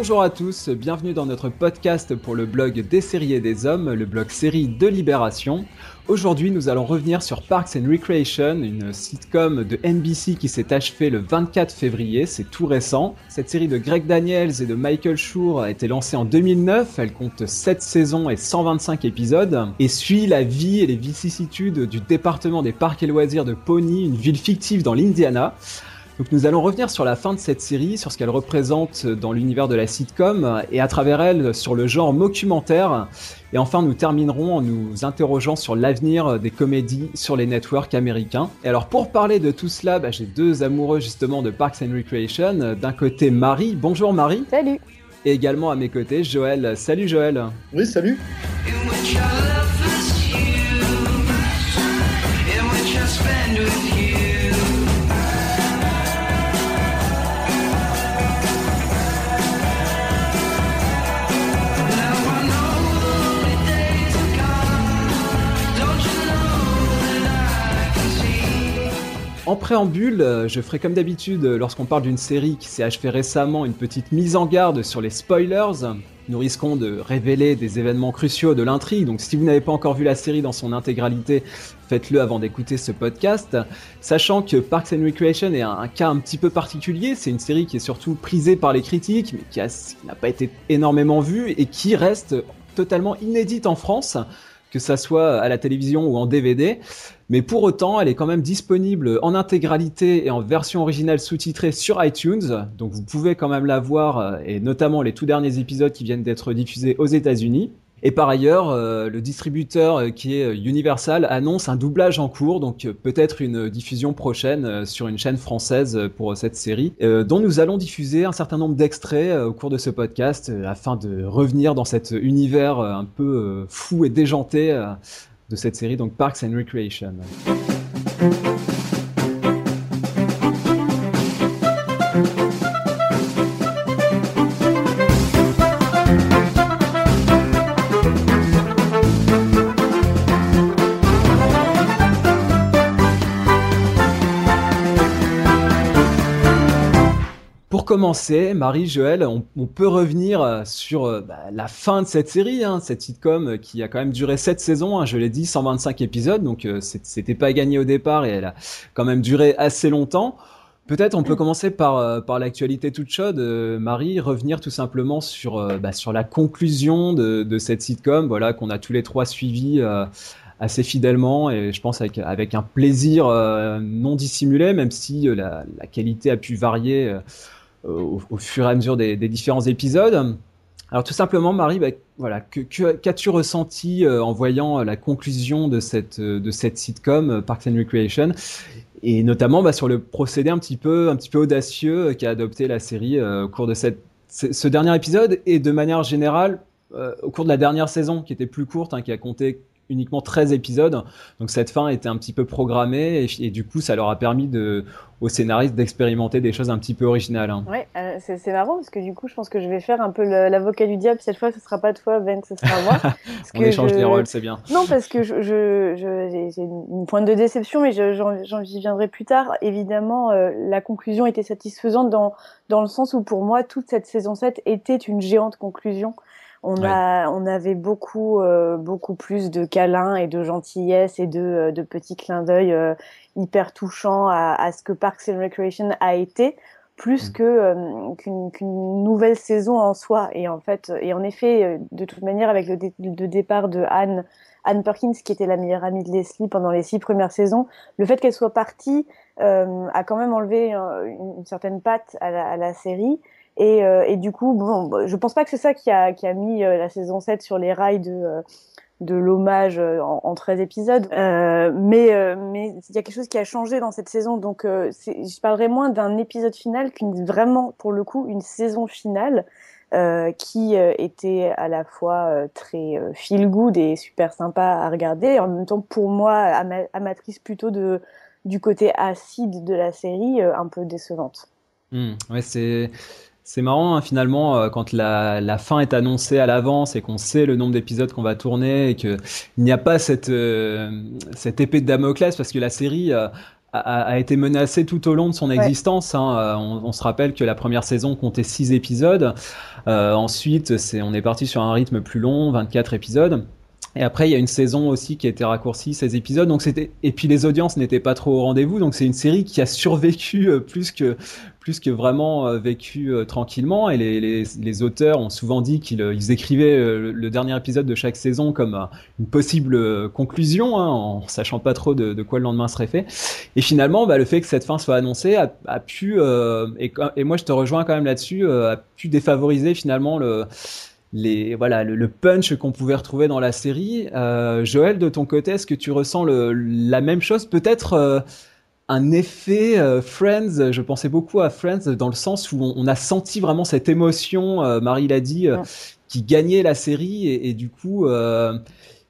Bonjour à tous, bienvenue dans notre podcast pour le blog des séries et des hommes, le blog série de Libération. Aujourd'hui, nous allons revenir sur Parks and Recreation, une sitcom de NBC qui s'est achevée le 24 février, c'est tout récent. Cette série de Greg Daniels et de Michael Schur a été lancée en 2009, elle compte 7 saisons et 125 épisodes, et suit la vie et les vicissitudes du département des parcs et loisirs de Pony, une ville fictive dans l'Indiana. Donc nous allons revenir sur la fin de cette série, sur ce qu'elle représente dans l'univers de la sitcom et à travers elle sur le genre documentaire. Et enfin nous terminerons en nous interrogeant sur l'avenir des comédies sur les networks américains. Et alors pour parler de tout cela, bah, j'ai deux amoureux justement de Parks and Recreation. D'un côté Marie, bonjour Marie. Salut. Et également à mes côtés Joël. Salut Joël. Oui, salut. En préambule, euh, je ferai comme d'habitude euh, lorsqu'on parle d'une série qui s'est achevée récemment une petite mise en garde sur les spoilers. Nous risquons de révéler des événements cruciaux de l'intrigue, donc si vous n'avez pas encore vu la série dans son intégralité, faites-le avant d'écouter ce podcast. Sachant que Parks and Recreation est un, cas un petit peu particulier, c'est une série qui est surtout prisée par les critiques, mais qui n'a pas été énormément vue et qui reste totalement inédite en France que ça soit à la télévision ou en DVD. Mais pour autant, elle est quand même disponible en intégralité et en version originale sous-titrée sur iTunes. Donc vous pouvez quand même la voir, euh, et notamment les tout derniers épisodes qui viennent d'être diffusés aux États-Unis. Et par ailleurs, euh, le distributeur euh, qui est Universal annonce un doublage en cours, donc peut-être une diffusion prochaine sur une chaîne française pour cette série, dont nous allons diffuser un certain nombre d'extraits au cours de ce podcast afin de revenir dans cet univers un peu fou et déjanté de cette série, donc Parks and Recreation. Commencer, Marie-Joël, on, peut revenir euh, sur euh, bah, la fin de cette série, hein, cette sitcom euh, qui a quand même duré 7 saisons, hein, je l'ai dit, 125 épisodes, donc c'était pas gagné au départ et elle a quand même duré assez longtemps. Peut-être on peut commencer par, par l'actualité toute chaude, Marie, revenir tout simplement sur, bah, sur la conclusion de, cette sitcom, voilà, qu'on a tous les trois suivi assez fidèlement et je pense avec, avec un plaisir non dissimulé, même si la, la, qualité a pu varier au, fur et à mesure des, différents épisodes. Alors tout simplement, Marie, bah, voilà, qu'as-tu ressenti euh, en voyant la conclusion de cette de cette sitcom euh, Parks and Recreation? Et notamment bah, sur le procédé un petit peu un petit peu audacieux qu'a adopté la série euh, au cours de cette ce dernier épisode et de manière générale au cours de la dernière saison qui était plus courte, hein, qui a compté uniquement 13 épisodes. Donc cette fin était un petit peu programmée et, du coup ça leur a permis de, aux scénaristes d'expérimenter des choses un petit peu originales. Hein. Ouais, euh, c'est marrant parce que du coup je pense que je vais faire un peu l'avocat du diable. Cette fois ce sera pas toi Ben, ce sera moi. Parce On échange les rôles, c'est bien. Non parce que j'ai je, je, une pointe de déception mais j'en viendrai plus tard. Évidemment euh, la conclusion était satisfaisante dans, dans le sens où pour moi toute cette saison 7 était une géante conclusion. On a, on avait beaucoup, euh, beaucoup plus de câlins et de gentillesse et de, euh, de petits clins d'œil euh, hyper touchants à, à, ce que Parks and Recreation a été, plus mm. que qu'une nouvelle saison en soi. Et en fait, et en effet, de toute manière, avec le, départ de Anne, Anne Perkins, qui était la meilleure amie de Leslie pendant les six premières saisons, le fait qu'elle soit partie a quand même enlevé une, certaine patte à la, à la série. Et, euh, et du coup, bon, je pense pas que c'est ça qui a, mis euh, la saison 7 sur les rails de, euh, l'hommage en, en, 13 épisodes. Mais il y a quelque chose qui a changé dans cette saison. Donc, je parlerai moins d'un épisode final qu'une vraiment, pour le coup, une saison finale. Qui était à la fois très feel good et super sympa à regarder, et en même temps pour moi amatrice plutôt de du côté acide de la série, un peu décevante. Mmh, ouais, c'est c'est marrant hein, finalement euh, quand la, la, fin est annoncée à l'avance et qu'on sait le nombre d'épisodes qu'on va tourner et qu'il n'y a pas cette, euh, cette épée de Damoclès parce que la série, euh, a, été menacée tout au long de son existence. Hein. On, se rappelle que la première saison comptait 6 épisodes. ensuite, c'est, on est parti sur un rythme plus long, 24 épisodes. Et après, il y a une saison aussi qui a été raccourcie, 16 épisodes. Donc c'était et puis les audiences n'étaient pas trop au rendez-vous. Donc c'est une série qui a survécu euh, plus que plus que vraiment euh, vécu euh, tranquillement. Et les, les, les, auteurs ont souvent dit qu'ils ils écrivaient le, dernier épisode de chaque saison comme une possible conclusion, hein, en sachant pas trop de, quoi le lendemain serait fait. Et finalement, bah, le fait que cette fin soit annoncée a, a pu et, et, moi je te rejoins quand même là-dessus, a pu défavoriser finalement le les voilà le, punch qu'on pouvait retrouver dans la série. Euh, Joël, de ton côté, est-ce que tu ressens le, la même chose? Peut-être euh, un effet euh, Friends? Je pensais beaucoup à Friends dans le sens où on, a senti vraiment cette émotion. Marie l'a dit, qui gagnait la série et, et du coup.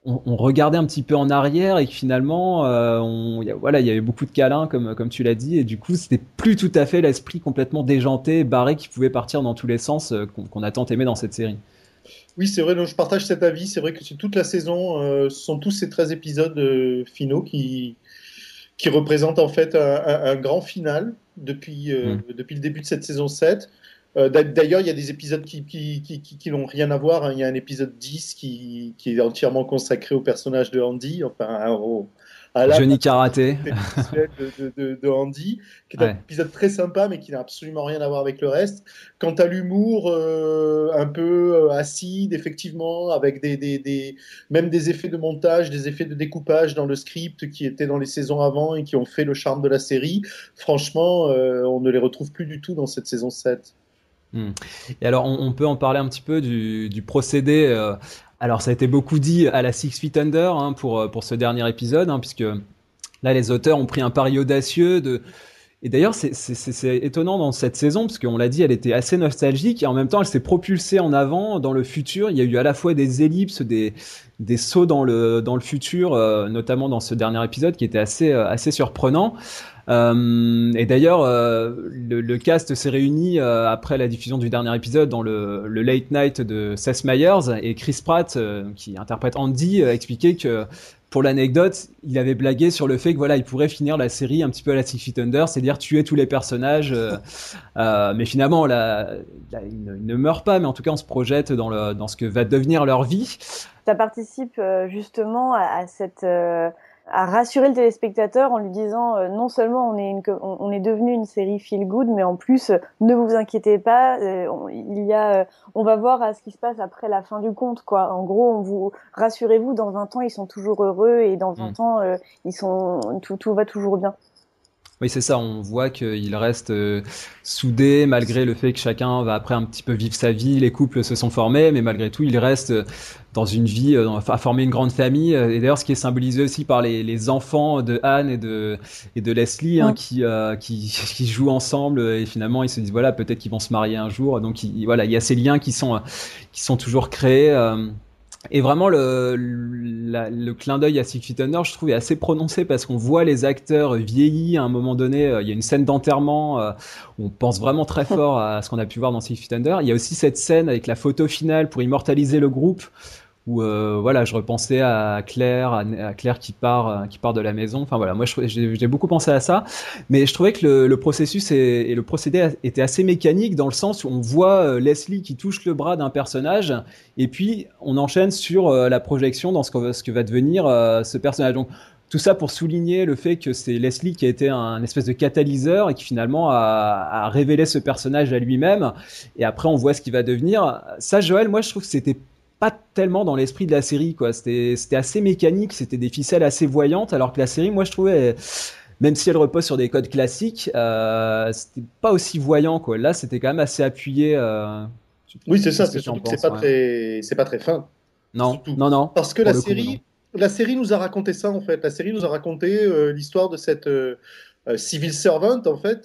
On, on, regardait un petit peu en arrière et que finalement, on, voilà, il y avait beaucoup de câlins comme comme tu l'as dit et du coup, c'était plus tout à fait l'esprit complètement déjanté, barré qui pouvait partir dans tous les sens qu'on a tant aimé dans cette série. Oui, c'est vrai, donc je partage cet avis. C'est vrai que c'est toute la saison, euh, ce sont tous ces 13 épisodes euh, finaux qui, qui représentent en fait un, grand final depuis, euh, mm. depuis le début de cette saison 7. D'ailleurs, il y a des épisodes qui, qui, qui, qui n'ont rien à voir. Hein. Il y a un épisode 10 qui, qui est entièrement consacré au personnage de Andy, enfin au, Johnny Karaté de, de, de, Andy, qui est un épisode très sympa, mais qui n'a absolument rien à voir avec le reste. Quant à l'humour, euh, un peu euh, acide, effectivement, avec des, des, des, même des effets de montage, des effets de découpage dans le script qui étaient dans les saisons avant et qui ont fait le charme de la série. Franchement, euh, on ne les retrouve plus du tout dans cette saison 7. Hmm. Et alors, on, peut en parler un petit peu du, du procédé. Alors ça a été beaucoup dit à la Six Feet Under hein, pour, euh, pour ce dernier épisode, hein, puisque là les auteurs ont pris un pari audacieux de... Et d'ailleurs c'est étonnant dans cette saison, parce qu'on l'a dit, elle était assez nostalgique, et en même temps elle s'est propulsée en avant dans le futur. Il y a eu à la fois des ellipses, des, des sauts dans le, dans le futur, euh, notamment dans ce dernier épisode qui était assez, euh, assez surprenant. Euh, et d'ailleurs, euh, le, cast s'est réuni euh, après la diffusion du dernier épisode dans le, late night de Seth Meyers et Chris Pratt, qui interprète Andy, a expliqué que pour l'anecdote, il avait blagué sur le fait que voilà, il pourrait finir la série un petit peu à la Six Feet Under, c'est-à-dire tuer tous les personnages. mais finalement, là, il, ne, meurt pas, mais en tout cas, on se projette dans, ce que va devenir leur vie. Ça participe justement à cette à rassurer le téléspectateur en lui disant euh, non seulement on est, une, on, est devenu une série feel good, mais en plus euh, ne vous inquiétez pas, euh, il y a, on va voir à ce qui se passe après la fin du conte quoi. En gros, on vous rassurez-vous, dans un temps ils sont toujours heureux et dans un mm. temps ils sont tout, tout va toujours bien. Oui, c'est ça. On voit qu'il reste euh, soudé malgré le fait que chacun va après un petit peu vivre sa vie. Les couples se sont formés, mais malgré tout, il reste euh, dans une vie, euh, à former une grande famille. Et d'ailleurs, ce qui est symbolisé aussi par les, les enfants de Anne et de, et de Leslie, hein, qui, qui, qui, jouent ensemble et finalement ils se disent voilà peut-être qu'ils vont se marier un jour. Donc il, voilà, il y a ces liens qui sont qui sont toujours créés. Et vraiment, le, le clin d'œil à Six Feet je trouve, est assez prononcé parce qu'on voit les acteurs vieillis à un moment donné. Euh, il y a une scène d'enterrement euh, on pense vraiment très fort à ce qu'on a pu voir dans Six Feet. Il y a aussi cette scène avec la photo finale pour immortaliser le groupe où euh, voilà, je repensais à Claire, à, Claire qui part, euh, qui part de la maison. Enfin voilà, moi j'ai beaucoup pensé à ça, mais je trouvais que le, processus et, le procédé était assez mécanique dans le sens où on voit euh, Leslie qui touche le bras d'un personnage et puis on enchaîne sur la projection dans ce que, ce que va devenir ce personnage. Donc tout ça pour souligner le fait que c'est Leslie qui a été un espèce de catalyseur et qui finalement a, a révélé ce personnage à lui-même. Et après, on voit ce qu'il va devenir. Ça, Joël, moi, je trouve que c'était pas tellement dans l'esprit de la série quoi. C'était c'était assez mécanique c'était des ficelles assez voyantes alors que la série moi je trouvais même si elle repose sur des codes classiques euh, c'était pas aussi voyant quoi. Là c'était quand même assez appuyé euh, oui c'est ça c'est pas très c'est pas très fin. Non non non. parce que la série la série nous a raconté ça en fait. La série nous a raconté euh, l'histoire de cette euh, civil servant en fait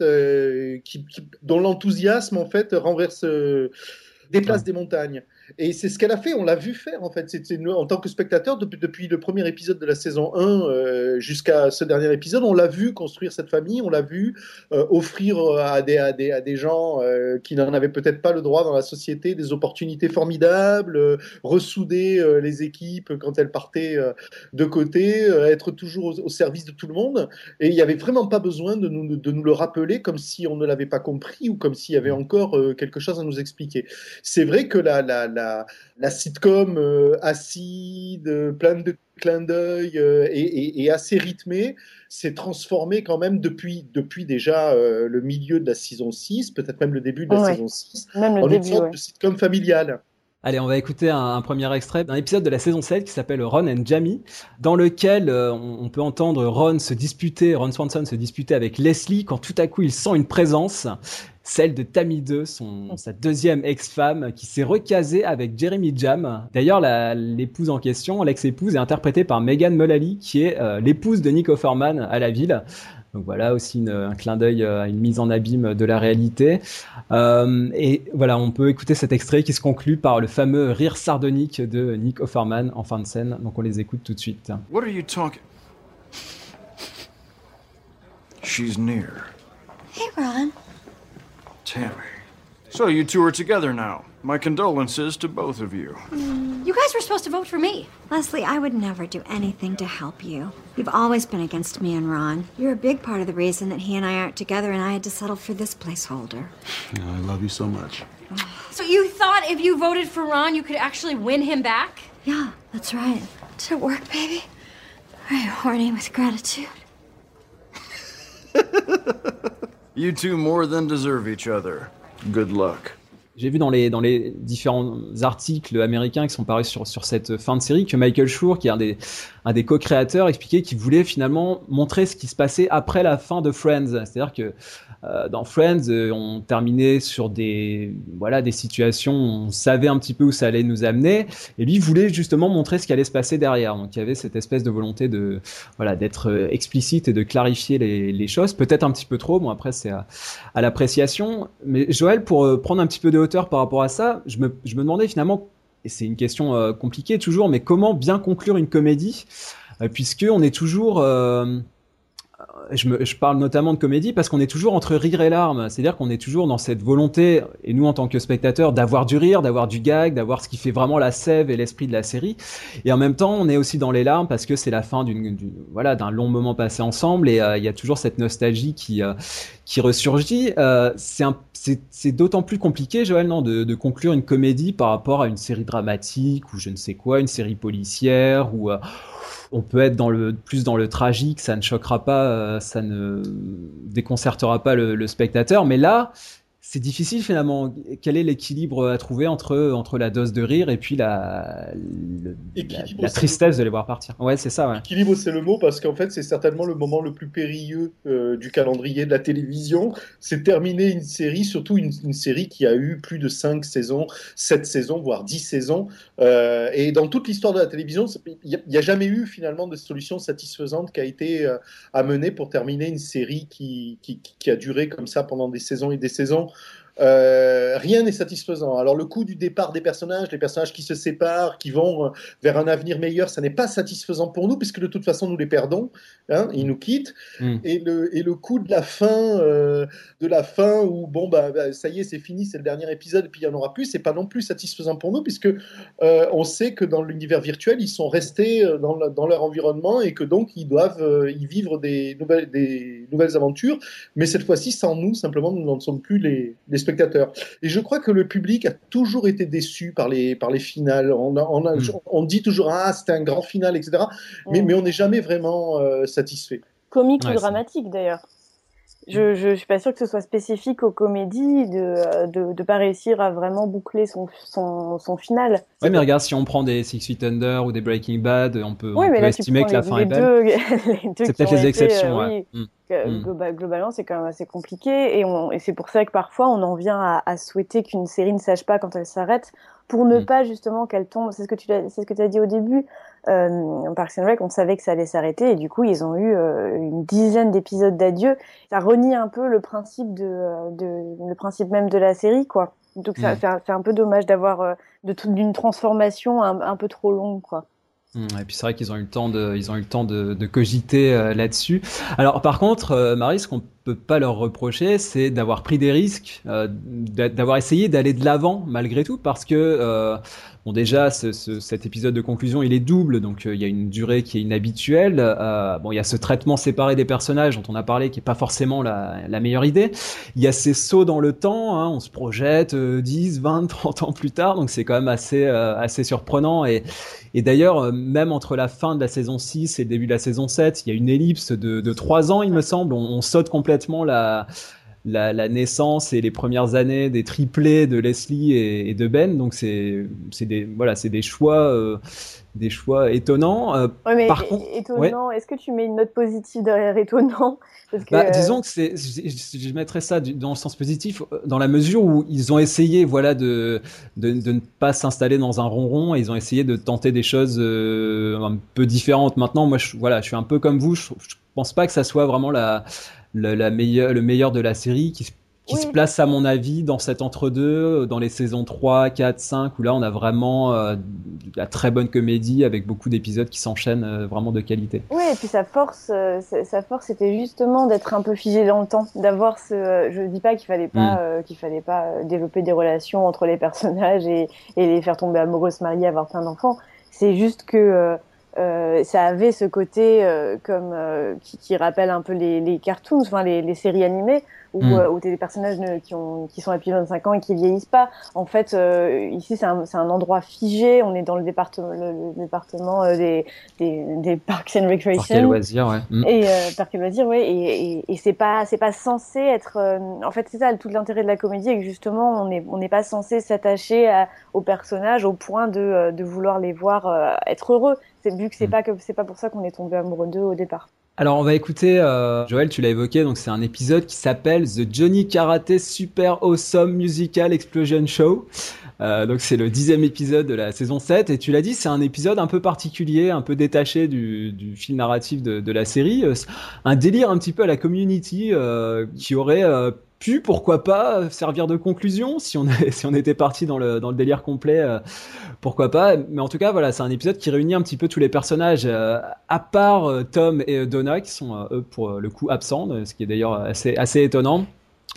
qui, qui, dont l'enthousiasme en fait renverse déplace des montagnes Et c'est ce qu'elle a fait, on l'a vu faire en fait. C'est en tant que spectateur, depuis, depuis, le premier épisode de la saison 1 euh, jusqu'à ce dernier épisode, on l'a vu construire cette famille, on l'a vu euh, offrir à des, à des, à des gens euh, qui n'en avaient peut-être pas le droit dans la société des opportunités formidables, ressouder les équipes quand elles partaient de côté, être toujours au, service de tout le monde. Et il n'y avait vraiment pas besoin de nous, de nous le rappeler comme si on ne l'avait pas compris ou comme s'il y avait encore quelque chose à nous expliquer. C'est vrai que la, la, la, la sitcom euh, acide, plein de clins d'œil euh, et, assez rythmée s'est transformée quand même depuis, depuis déjà euh, le milieu de la saison 6, peut-être même le début de la saison 6, même en une sorte de sitcom familiale. Allez, on va écouter un, premier extrait d'un épisode de la saison 7 qui s'appelle Ron and Jamie, dans lequel on, peut entendre Ron se disputer, Ron Swanson se disputer avec Leslie quand tout à coup il sent une présence celle de Tammy 2, son, sa deuxième ex-femme, qui s'est recasée avec Jeremy Jam. D'ailleurs, l'épouse en question, l'ex-épouse, est interprétée par Megan Mullally, qui est euh, l'épouse de Nick Offerman à la ville. Donc voilà aussi un clin d'œil euh, à une mise en abîme de la réalité. Euh, et voilà, on peut écouter cet extrait qui se conclut par le fameux rire sardonique de Nick Offerman en fin de scène. Donc on les écoute tout de suite. What are you talking? She's near. Hey Ron. Tammy. So you two are together now. My condolences to both of you. You guys were supposed to vote for me. Leslie, I would never do anything to help you. You've always been against me and Ron. You're a big part of the reason that he and I aren't together, and I had to settle for this placeholder. I love you so much. So you thought if you voted for Ron, you could actually win him back? Yeah, that's right. Did it work, baby? Are you horny with gratitude? You two more than deserve each other. Good luck. J'ai vu dans les, dans les différents articles américains qui sont parus sur, sur cette fin de série que Michael Schur, qui est un des, un des co-créateurs, expliquait qu'il voulait finalement montrer ce qui se passait après la fin de Friends. C'est-à-dire que euh, dans Friends, euh, on terminait sur des voilà des situations où on savait un petit peu où ça allait nous amener, et lui voulait justement montrer ce qui allait se passer derrière. Donc il y avait cette espèce de volonté de voilà d'être euh, explicite et de clarifier les, les choses, peut-être un petit peu trop. Bon après c'est à, à l'appréciation. Mais Joël, pour prendre un petit peu de par rapport à ça, je me, je me demandais finalement, et c'est une question compliquée toujours, mais comment bien conclure une comédie, puisque on est toujours je, me, je, parle notamment de comédie parce qu'on est toujours entre rire et larmes. C'est-à-dire qu'on est toujours dans cette volonté, et nous en tant que spectateurs, d'avoir du rire, d'avoir du gag, d'avoir ce qui fait vraiment la sève et l'esprit de la série. Et en même temps, on est aussi dans les larmes parce que c'est la fin d'une, voilà, d'un long moment passé ensemble et euh, il y a toujours cette nostalgie qui, euh, qui ressurgit. Euh, c'est, d'autant plus compliqué, Joël, non, de, conclure une comédie par rapport à une série dramatique ou je ne sais quoi, une série policière ou on peut être plus dans le tragique, ça ne choquera pas, euh, ça ne déconcertera pas le, le spectateur. Mais là, c'est difficile finalement. Quel est l'équilibre à trouver entre, entre la dose de rire et puis la, la, tristesse de les voir partir? Ouais, c'est ça. Ouais. Équilibre, c'est le mot parce qu'en fait, c'est certainement le moment le plus périlleux euh, du calendrier de la télévision. C'est terminer une série, surtout une, série qui a eu plus de 5 saisons, 7 saisons, voire 10 saisons. Euh, et dans toute l'histoire de la télévision, il n'y a, jamais eu finalement de solution satisfaisante qui a été euh, amenée pour terminer une série qui, qui, qui a duré comme ça pendant des saisons et des saisons. Euh, rien n'est satisfaisant. Alors le coup du départ des personnages, les personnages qui se séparent, qui vont euh, vers un avenir meilleur, ça n'est pas satisfaisant pour nous puisque de toute façon nous les perdons, hein, ils nous quittent. Mm. Et, le, et le coup de la fin, euh, de la fin où bon bah, bah, ça y est c'est fini, c'est le dernier épisode, et puis il y en aura plus, c'est pas non plus satisfaisant pour nous puisque on sait que dans l'univers virtuel ils sont restés dans, dans, leur environnement et que donc ils doivent y vivre des nouvelles, des nouvelles aventures, mais cette fois-ci sans nous, simplement nous n'en sommes plus les, les spectateurs. Et je crois que le public a toujours été déçu par les, par les finales. On, on, a, mm. on dit toujours, ah, c'était un grand final, etc. Mais, mm. mais on n'est jamais vraiment euh, satisfait. Comique ou dramatique, d'ailleurs. Je ne suis pas sûre que ce soit spécifique aux comédies de ne de, pas réussir à vraiment boucler son, son, son final. Oui, mais regarde, si on prend des Six Feet Under ou des Breaking Bad, on peut, on peut estimer que la fin est belle. C'est peut-être les exceptions. Euh, ouais. Mm. Mm. globalement, c'est quand même assez compliqué. Et, et c'est pour ça que parfois, on en vient à, à souhaiter qu'une série ne sache pas quand elle s'arrête, pour ne mm. pas justement qu'elle tombe. C'est ce que tu as, c'est ce que tu as dit au début. Euh, Parks and Rec, on savait que ça allait s'arrêter, et du coup, ils ont eu euh, une dizaine d'épisodes d'adieu. Ça renie un peu le principe de, de, le principe même de la série, quoi. Donc ça, c'est un, peu dommage d'avoir d'une transformation un, un, peu trop longue, quoi. Mmh, et puis c'est vrai qu'ils ont eu le temps de, ils ont eu le temps de, de cogiter euh, là-dessus. Alors par contre, euh, Marie, ce qu'on peut pas leur reprocher, c'est d'avoir pris des risques, euh, d'avoir essayé d'aller de l'avant malgré tout, parce que euh, Bon, déjà, ce, ce, cet épisode de conclusion, il est double, donc euh, il y a une durée qui est inhabituelle. Bon, il y a ce traitement séparé des personnages dont on a parlé, qui est pas forcément la, meilleure idée. Il y a ces sauts dans le temps, hein, on se projette 10, 20, 30 ans plus tard, donc c'est quand même assez, assez surprenant. Et, d'ailleurs, même entre la fin de la saison 6 et le début de la saison 7, il y a une ellipse de, de 3 ans, il me semble. On saute complètement la la, la, naissance et les premières années des triplés de Leslie et, et de Ben. Donc c'est c'est des voilà c'est des choix euh, des choix étonnants. Euh, ouais, mais par contre, étonnant. Ouais. Est-ce que tu mets une note positive derrière étonnant? Parce que, bah, euh... Disons que c'est je, je, mettrais ça dans le sens positif dans la mesure où ils ont essayé voilà de de, de ne pas s'installer dans un ronron et ils ont essayé de tenter des choses un peu différentes. Maintenant moi je voilà je suis un peu comme vous. Je, je pense pas que ça soit vraiment la le, la meilleure, le meilleur de la série qui, qui oui. se place à mon avis dans cet entre-deux, dans les saisons 3, 4, 5, où là on a vraiment euh, la très bonne comédie avec beaucoup d'épisodes qui s'enchaînent euh, vraiment de qualité. Oui, et puis sa force, euh, sa force c'était justement d'être un peu figé dans le temps, d'avoir ce. Je dis pas qu'il fallait pas, mm. euh, qu'il fallait pas développer des relations entre les personnages et, et les faire tomber amoureux, se marier, avoir plein d'enfants. C'est juste que euh, ça avait ce côté euh, comme euh, qui, qui, rappelle un peu les, cartoons, enfin les, séries animées où, mm. où t'as des personnages qui, ont, qui sont depuis 25 ans et qui vieillissent pas. En fait, euh, ici c'est un, un, endroit figé. On est dans le département, le, le département des, des, des, parks and recreation. Parcs et loisirs, ouais. Mm. Et parcs et loisirs, ouais. Et, et, et c'est pas c'est pas censé être. en fait, c'est ça tout l'intérêt de la comédie, et que justement on est on n'est pas censé s'attacher aux personnages au point de, de vouloir les voir être heureux c'est vu que c'est mm. pas que c'est pas pour ça qu'on est tombé amoureux d'eux au départ. Alors on va écouter, euh, Joël, tu l'as évoqué, donc c'est un épisode qui s'appelle The Johnny Karate Super Awesome Musical Explosion Show. Euh, donc c'est le dixième épisode de la saison 7 et tu l'as dit, c'est un épisode un peu particulier, un peu détaché du, du fil narratif de, de la série, euh, un délire un petit peu à la Community euh, qui aurait euh, pourquoi pas, servir de conclusion si on, si on était parti dans le, délire complet, euh, pourquoi pas. Mais en tout cas, voilà, c'est un épisode qui réunit un petit peu tous les personnages, euh, à part euh, Tom et Donna, qui sont euh, eux pour le coup absents, ce qui est d'ailleurs assez, assez étonnant.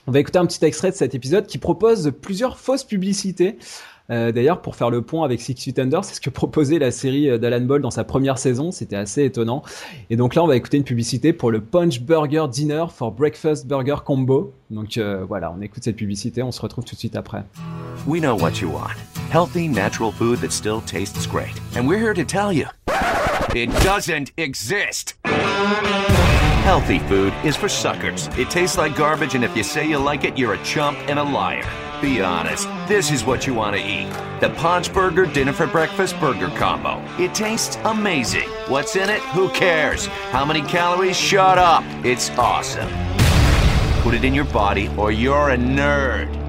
On va écouter un petit extrait de cet épisode qui propose plusieurs fausses publicités. Euh, D'ailleurs, pour faire le point avec Six Feet Under, c'est ce que proposait la série d'Alan Ball dans sa première saison. C'était assez étonnant. Et donc là, on va écouter une publicité pour le Punch Burger Dinner for Breakfast Burger Combo. Donc euh, voilà, on écoute cette publicité. On se retrouve tout de suite après. We know what you want. Healthy, natural food that still tastes great. And we're here to tell you, it doesn't exist. Healthy food is for suckers. It tastes like garbage, and if you say you like it, you're a chump and a liar. Be honest, this is what you want to eat. The Paunch Burger Dinner for Breakfast Burger Combo. It tastes amazing. What's in it? Who cares? How many calories? Shut up. It's awesome. Put it in your body or you're a nerd.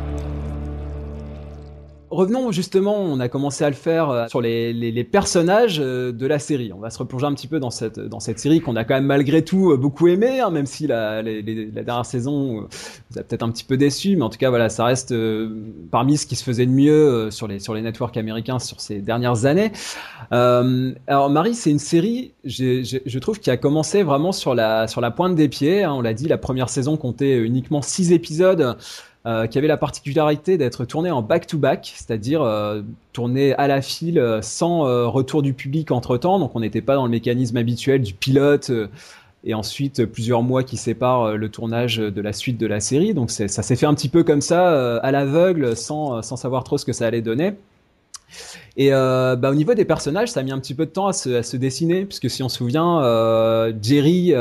Revenons justement, on a commencé à le faire euh, sur les, les, les, personnages euh, de la série. On va se replonger un petit peu dans cette, dans cette série qu'on a quand même malgré tout euh, beaucoup aimé, hein, même si la, la dernière saison vous a peut-être un petit peu déçu, mais en tout cas voilà, ça reste parmi ce qui se faisait de mieux sur les sur les networks américains sur ces dernières années. Euh, alors Marie, c'est une série, je trouve, qui a commencé vraiment sur la sur la pointe des pieds. Hein, on l'a dit, la première saison comptait uniquement six épisodes euh, qui avait la particularité d'être tourné en back-to-back, c'est-à-dire euh, tourné à la file euh, sans retour du public entre-temps, donc on n'était pas dans le mécanisme habituel du pilote et ensuite plusieurs mois qui séparent le tournage de la suite de la série, donc ça s'est fait un petit peu comme ça, à l'aveugle, sans, sans savoir trop ce que ça allait donner. Et bah, au niveau des personnages, ça a mis un petit peu de temps à se, à se dessiner, puisque si on se souvient, Jerry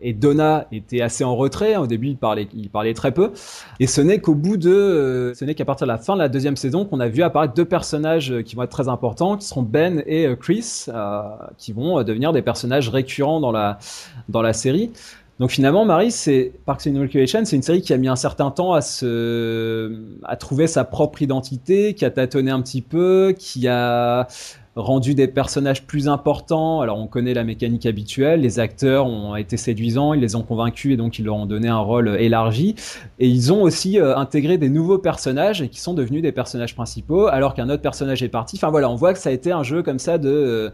et Donna étaient assez en retrait. Au début, ils parlaient, ils parlaient très peu. Et ce n'est qu'au bout de, euh, ce n'est qu'à partir de la fin de la deuxième saison qu'on a vu apparaître deux personnages qui vont être très importants, qui seront Ben et euh, Chris, euh, qui vont devenir des personnages récurrents dans la dans la série. Donc finalement, Marie, c'est Parks and Recreation, c'est une série qui a mis un certain temps à se, à trouver sa propre identité, qui a tâtonné un petit peu, qui a rendu des personnages plus importants. Alors on connaît la mécanique habituelle, les acteurs ont été séduisants, ils les ont convaincus et donc ils leur ont donné un rôle élargi. Et ils ont aussi euh, intégré des nouveaux personnages et qui sont devenus des personnages principaux alors qu'un autre personnage est parti. Enfin voilà, on voit que ça a été un jeu comme ça de... Euh,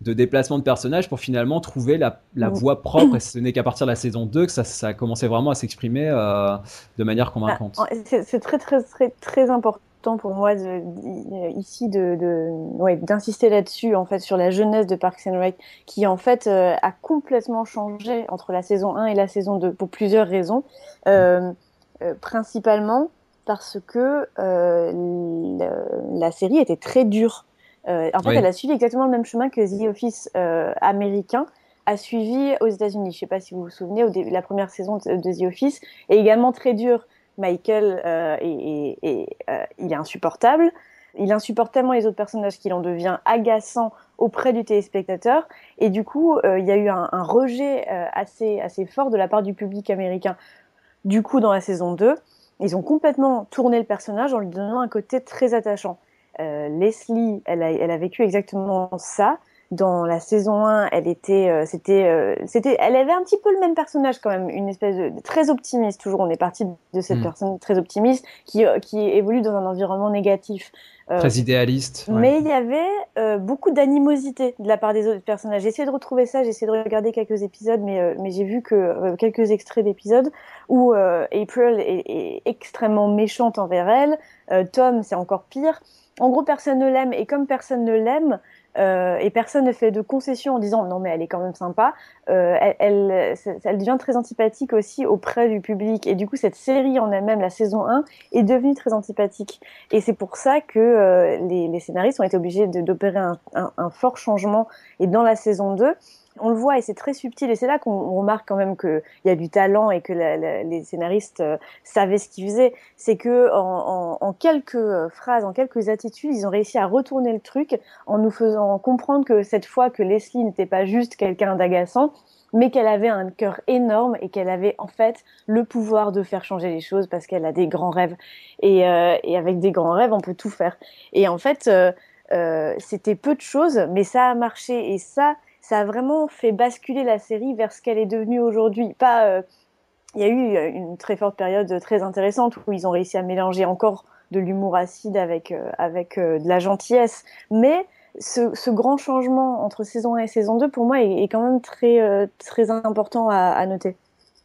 de déplacement de personnages pour finalement trouver la, la voie propre. Et ce n'est qu'à partir de la saison 2 que ça, ça a commencé vraiment à s'exprimer euh, de manière convaincante. Ah, c'est très, très, très, très important pour moi de, ici de, ouais, d'insister là-dessus en fait sur la jeunesse de Parks and Rec qui en fait euh, a complètement changé entre la saison 1 et la saison 2 pour plusieurs raisons euh, euh, principalement parce que euh, la, la, série était très dure euh, en fait, elle a suivi exactement le même chemin que The Office euh, américain a suivi aux États-Unis. Je ne sais pas si vous vous souvenez, au début, la première saison de, The Office est également très dure. Michael euh, est, euh, il est insupportable. Il insupporte tellement les autres personnages qu'il en devient agaçant auprès du téléspectateur. Et du coup, euh, il y a eu un, rejet assez, assez fort de la part du public américain. Du coup, dans la saison 2, ils ont complètement tourné le personnage en lui donnant un côté très attachant. Leslie, elle a, elle a vécu exactement ça. Dans la saison 1, elle était, euh, c'était, euh, c'était, elle avait un petit peu le même personnage quand même, une espèce de très optimiste. Toujours, on est parti de cette mm. personne très optimiste qui, qui évolue dans un environnement négatif. très idéaliste. Mais il y avait beaucoup d'animosité de la part des autres personnages. J'ai essayé de retrouver ça, j'ai essayé de regarder quelques épisodes, mais, mais j'ai vu que quelques extraits d'épisodes où April est, est, extrêmement méchante envers elle. Tom, c'est encore pire en gros, personne ne l'aime, et comme personne ne l'aime, euh, et personne ne fait de concessions en disant non mais elle est quand même sympa, euh, elle, elle, devient très antipathique aussi auprès du public. Et du coup, cette série en elle-même, la saison 1, est devenue très antipathique. Et c'est pour ça que euh, les, les, scénaristes ont été obligés d'opérer un, un, un, fort changement. Et dans la saison 2, on le voit et c'est très subtil et c'est là qu'on remarque quand même qu'il y a du talent et que les scénaristes euh, savaient ce qu'ils faisaient. C'est que en, quelques euh, phrases, en quelques attitudes, ils ont réussi à retourner le truc en nous faisant comprendre que cette fois que Leslie n'était pas juste quelqu'un d'agaçant, mais qu'elle avait un cœur énorme et qu'elle avait en fait le pouvoir de faire changer les choses parce qu'elle a des grands rêves et, euh, avec des grands rêves on peut tout faire. Et en fait, c'était peu de choses, mais ça a marché et ça ça a vraiment fait basculer la série vers ce qu'elle est devenue aujourd'hui. Pas, euh, il y a eu euh, une très forte période très intéressante où ils ont réussi à mélanger encore de l'humour acide avec euh, avec de la gentillesse, mais ce, grand changement entre saison 1 et saison 2 pour moi est, quand même très très important à noter.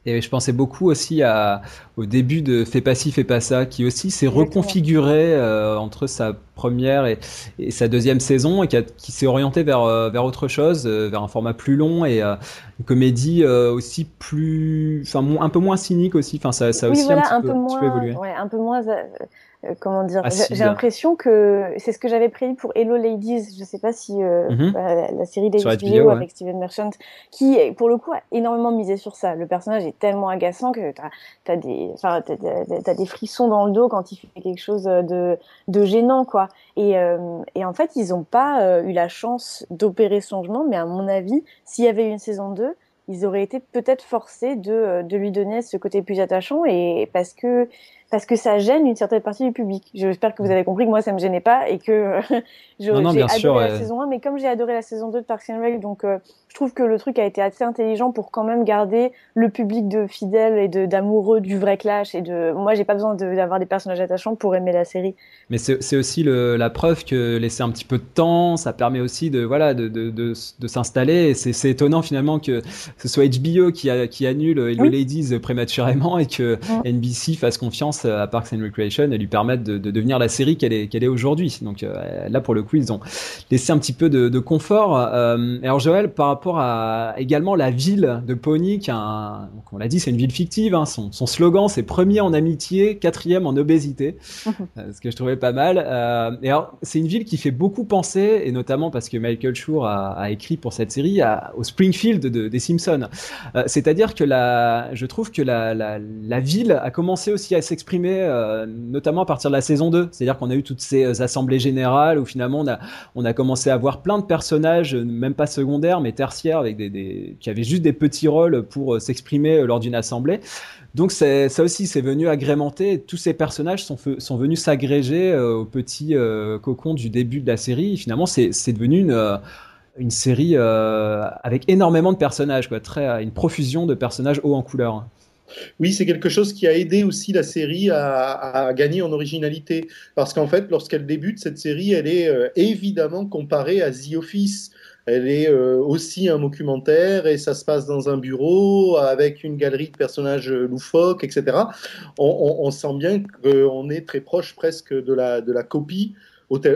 Et je pensais beaucoup aussi à, au début de Fais pas ci, fais pas ça, qui aussi s'est reconfiguré euh, entre sa première et, et, sa deuxième saison et qui, qui s'est orienté vers, euh, vers autre chose, euh, vers un format plus long et euh, une comédie aussi plus, enfin un peu moins cynique aussi. Enfin ça, ça oui, aussi voilà, un, petit peu, peu, moins, évolué. Ouais, un peu moins euh, comment dire J'ai l'impression que c'est ce que j'avais prévu pour Hello Ladies. Je sais pas si euh, mm -hmm. bah, la série des vidéos avec Steven Merchant, qui pour le coup a énormément misé sur ça. Le personnage est tellement agaçant que t'as as des, enfin t'as des frissons dans le dos quand il fait quelque chose de, de gênant, quoi. Et, euh, et en fait, ils ont pas euh, eu la chance d'opérer ce changement, mais à mon avis, s'il y avait eu une saison 2 ils auraient été peut-être forcés de, euh, de lui donner ce côté plus attachant et parce que parce que ça gêne une certaine partie du public. J'espère que vous avez compris que moi ça me gênait pas et que j'ai adoré sûr, la saison 1, mais comme j'ai adoré la saison 2 de Parks and Rec, donc euh, je trouve que le truc a été assez intelligent pour quand même garder le public de fidèles et d'amoureux du vrai clash et de moi j'ai pas besoin d'avoir des personnages attachants pour aimer la série. Mais c'est aussi le, la preuve que laisser un petit peu de temps, ça permet aussi de voilà de, de, de, s'installer. C'est étonnant finalement que ce soit HBO qui, a, qui annule Hello oui. Ladies prématurément et que ouais. NBC fasse confiance à Parks and Recreation et lui permettre de, de devenir la série qu'elle est, qu'elle est aujourd'hui. Donc euh, là, pour le coup, ils ont laissé un petit peu de, de confort. Euh, alors Joël, par rapport à également la ville de Pony, qui un, on l'a dit, c'est une ville fictive. Hein, son, son, slogan, c'est premier en amitié, quatrième en obésité, euh, ce que je trouvais pas mal. Euh, et alors, c'est une ville qui fait beaucoup penser, et notamment parce que Michael Schur a, a écrit pour cette série, à, au Springfield de, des Simpsons. Euh, c'est-à-dire que la, je trouve que la, la, la ville a commencé aussi à s'exprimer euh, notamment à partir de la saison 2. C'est-à-dire qu'on a eu toutes ces assemblées générales où finalement on a, commencé à voir plein de personnages, même pas secondaires, mais tertiaires, avec des, qui avaient juste des petits rôles pour s'exprimer lors d'une assemblée. Donc ça aussi, c'est venu agrémenter. Tous ces personnages sont, venus s'agréger au petit cocon du début de la série. finalement, c'est devenu une série euh, avec énormément de personnages, quoi, très, une profusion de personnages hauts en couleur. Oui, c'est quelque chose qui a aidé aussi la série à, gagner en originalité. Parce qu'en fait, lorsqu'elle débute, cette série, elle est euh, évidemment comparée à The Office. Elle est euh, aussi un documentaire et ça se passe dans un bureau avec une galerie de personnages loufoques, etc. On, on sent bien qu'on est très proche presque de la, de la copie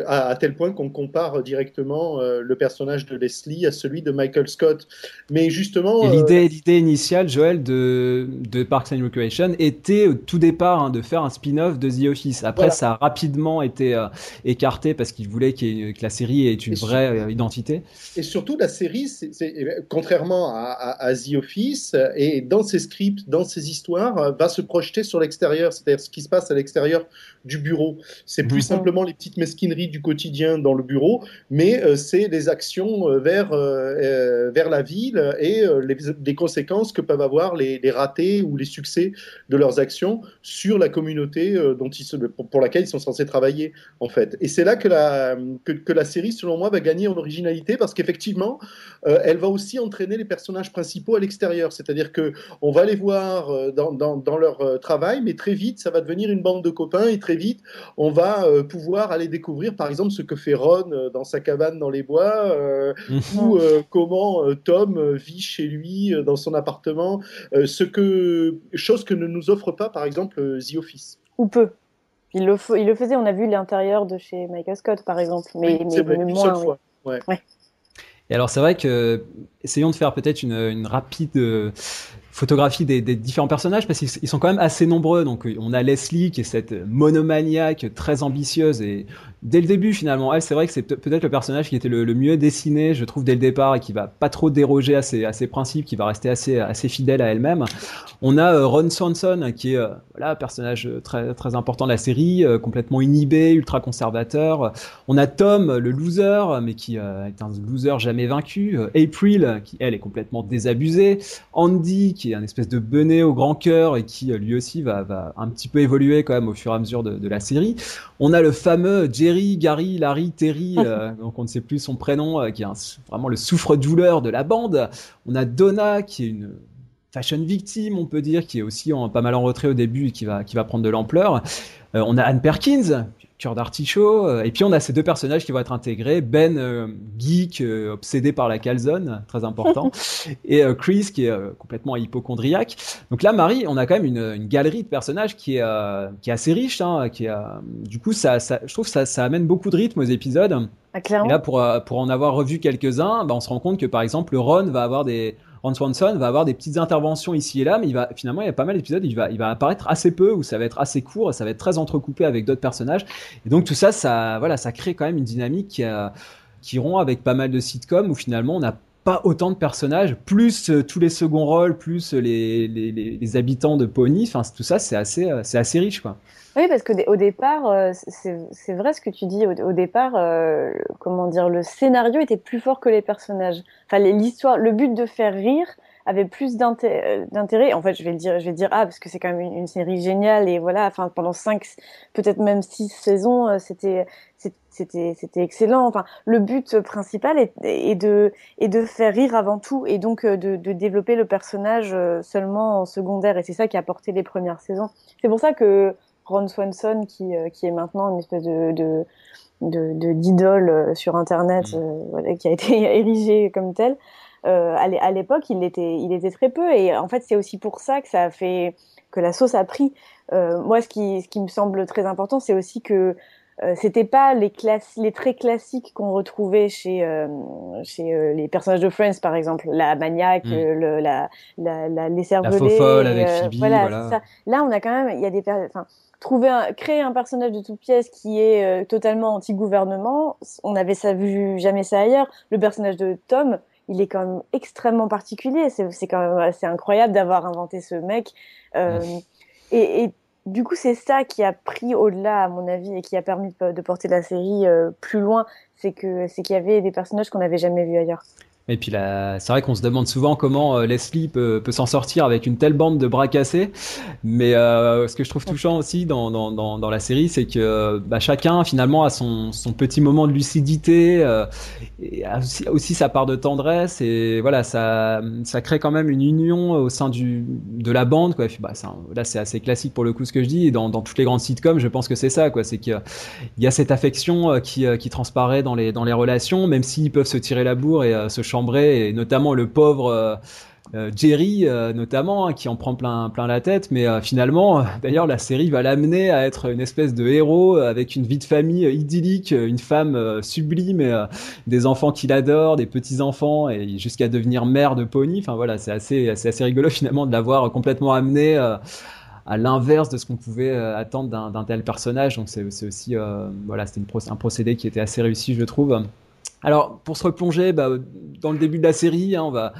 à, tel point qu'on compare directement euh, le personnage de Leslie à celui de Michael Scott. Mais justement, euh, l'idée, l'idée initiale, Joël, de, de Parks and Recreation était au tout départ hein, de faire un spin-off de The Office. Après, ça a rapidement été euh, écarté parce qu'ils voulaient que la série ait une vraie identité. Et surtout, la série, c'est, contrairement à, à, The Office, et dans ses scripts, dans ses histoires, va se projeter sur l'extérieur, c'est-à-dire ce qui se passe à l'extérieur du bureau. C'est plus mhm. simplement les petites du quotidien dans le bureau, mais euh, c'est les actions euh, vers, euh, vers la ville et les, conséquences que peuvent avoir les, ratés ou les succès de leurs actions sur la communauté dont ils pour laquelle ils sont censés travailler, en fait. Et c'est là que la, que, la série, selon moi, va gagner en originalité parce qu'effectivement, elle va aussi entraîner les personnages principaux à l'extérieur. C'est-à-dire que on va les voir dans, dans, leur travail, mais très vite, ça va devenir une bande de copains et très vite, on va pouvoir aller découvrir, par exemple, ce que fait Ron euh, dans sa cabane dans les bois, euh, ou comment Tom vit chez lui dans son appartement, ce que chose que ne nous offre pas, par exemple, The Office. Ou peu. Il le, il le faisait, on a vu l'intérieur de chez Michael Scott, par exemple, mais, mais, moins. Fois. Ouais. Et alors c'est vrai que essayons de faire peut-être une, une, rapide photographie des, des, différents personnages parce qu'ils sont quand même assez nombreux. Donc on a Leslie qui est cette monomaniaque très ambitieuse et dès le début finalement, elle c'est vrai que c'est peut-être le personnage qui était le, mieux dessiné, je trouve dès le départ et qui va pas trop déroger à ses, principes, qui va rester assez fidèle à elle-même. On a euh, Ron Swanson qui est euh, voilà personnage très très important de la série, euh, complètement inhibé, ultra conservateur. On a Tom le loser mais qui est un loser jamais vaincu. April qui elle est complètement désabusée. Andy qui est un espèce de benet au grand cœur et qui lui aussi va, va un petit peu évoluer quand même au fur et à mesure de, de la série. On a le fameux Jerry, Gary, Larry, Terry, euh, donc on ne sait plus son prénom, euh, qui est vraiment le souffre-douleur de la bande. On a Donna qui est une fashion victime, on peut dire, qui est aussi en, pas mal en retrait au début et qui va, qui va prendre de l'ampleur. Euh, on a Anne Perkins, cœur d'artichaut. Euh, et puis on a ces deux personnages qui vont être intégrés. Ben, euh, geek, euh, obsédé par la calzone, très important. et Chris, qui est complètement hypochondriaque. Donc là, Marie, on a quand même une, une galerie de personnages qui est, qui est assez riche. Hein, qui est, du coup, ça, ça, je trouve que ça, ça amène beaucoup de rythme aux épisodes. Ah, et là, pour, pour en avoir revu quelques-uns, bah, on se rend compte que par exemple, Ron va avoir des Ron Swanson va avoir des petites interventions ici et là, mais il va finalement il y a pas mal d'épisodes, il va il va apparaître assez peu ou ça va être assez court, ça va être très entrecoupé avec d'autres personnages. Et donc tout ça, ça voilà, ça crée quand même une dynamique qui, a, rompt avec pas mal de sitcoms où finalement on n'a pas autant de personnages, plus euh, tous les seconds rôles, plus les, les, les, habitants de Pony, enfin tout ça c'est assez euh, c'est assez riche quoi. Oui, parce qu'au départ, euh, c'est vrai ce que tu dis. Au, départ, comment dire, le scénario était plus fort que les personnages. Enfin, l'histoire, le but de faire rire avait plus d'intérêt. En fait, je vais le dire, je vais dire ah parce que c'est quand même une, série géniale et voilà. Enfin, pendant cinq, peut-être même six saisons, c'était c'était c'était excellent. Enfin, le but principal est, de est de faire rire avant tout et donc euh, de, de développer le personnage euh, seulement en secondaire. Et c'est ça qui a porté les premières saisons. C'est pour ça que Ron Swanson, qui euh, qui est maintenant une espèce de, de de d'idole sur internet mmh. qui a été érigé comme tel euh, à l'époque il était il était très peu et en fait c'est aussi pour ça que ça a fait que la sauce a pris euh, moi ce qui ce qui me semble très important c'est aussi que euh, c'était pas les les traits classiques qu'on retrouvait chez euh, chez euh, les personnages de Friends par exemple, la maniaque, mm. le, la, la, la, les cervelés, la avec Phoebe, voilà. voilà. Là, on a quand même, il y a des, enfin, trouver un, créer un personnage de toute pièce qui est totalement anti-gouvernement, on avait ça vu jamais ça ailleurs. Le personnage de Tom, il est quand même extrêmement particulier. C'est quand même assez incroyable d'avoir inventé ce mec. Et, et du coup, c'est ça qui a pris au-delà, à mon avis, et qui a permis de, porter la série euh, plus loin. C'est que c'est qu'il y avait des personnages qu'on n'avait jamais vus ailleurs. Et puis là, c'est vrai qu'on se demande souvent comment euh, Leslie peut, peut s'en sortir avec une telle bande de bras cassés. Mais euh, ce que je trouve touchant aussi dans, dans, dans, la série, c'est que bah, chacun finalement a son, son petit moment de lucidité, euh, et aussi, sa part de tendresse. Et voilà, ça, ça crée quand même une union au sein du, de la bande. Quoi. bah, là, c'est assez classique pour le coup ce que je dis. Et dans, dans toutes les grandes sitcoms, je pense que c'est ça. Quoi. C'est qu'il y a cette affection qui, qui transparaît dans les, dans les relations, même s'ils peuvent se tirer la bourre et se changer et notamment le pauvre euh, euh, Jerry euh, notamment hein, qui en prend plein la tête. Mais finalement d'ailleurs la série va l'amener à être une espèce de héros avec une vie de famille idyllique une femme sublime des enfants qu'il adore des petits enfants et jusqu'à devenir mère de Pony. Enfin voilà c'est assez rigolo finalement de l'avoir complètement amené à l'inverse de ce qu'on pouvait attendre d'un tel personnage. Donc c'est aussi voilà c'était un procédé qui était assez réussi je trouve alors, pour se replonger bah, dans le début de la série, hein, on va,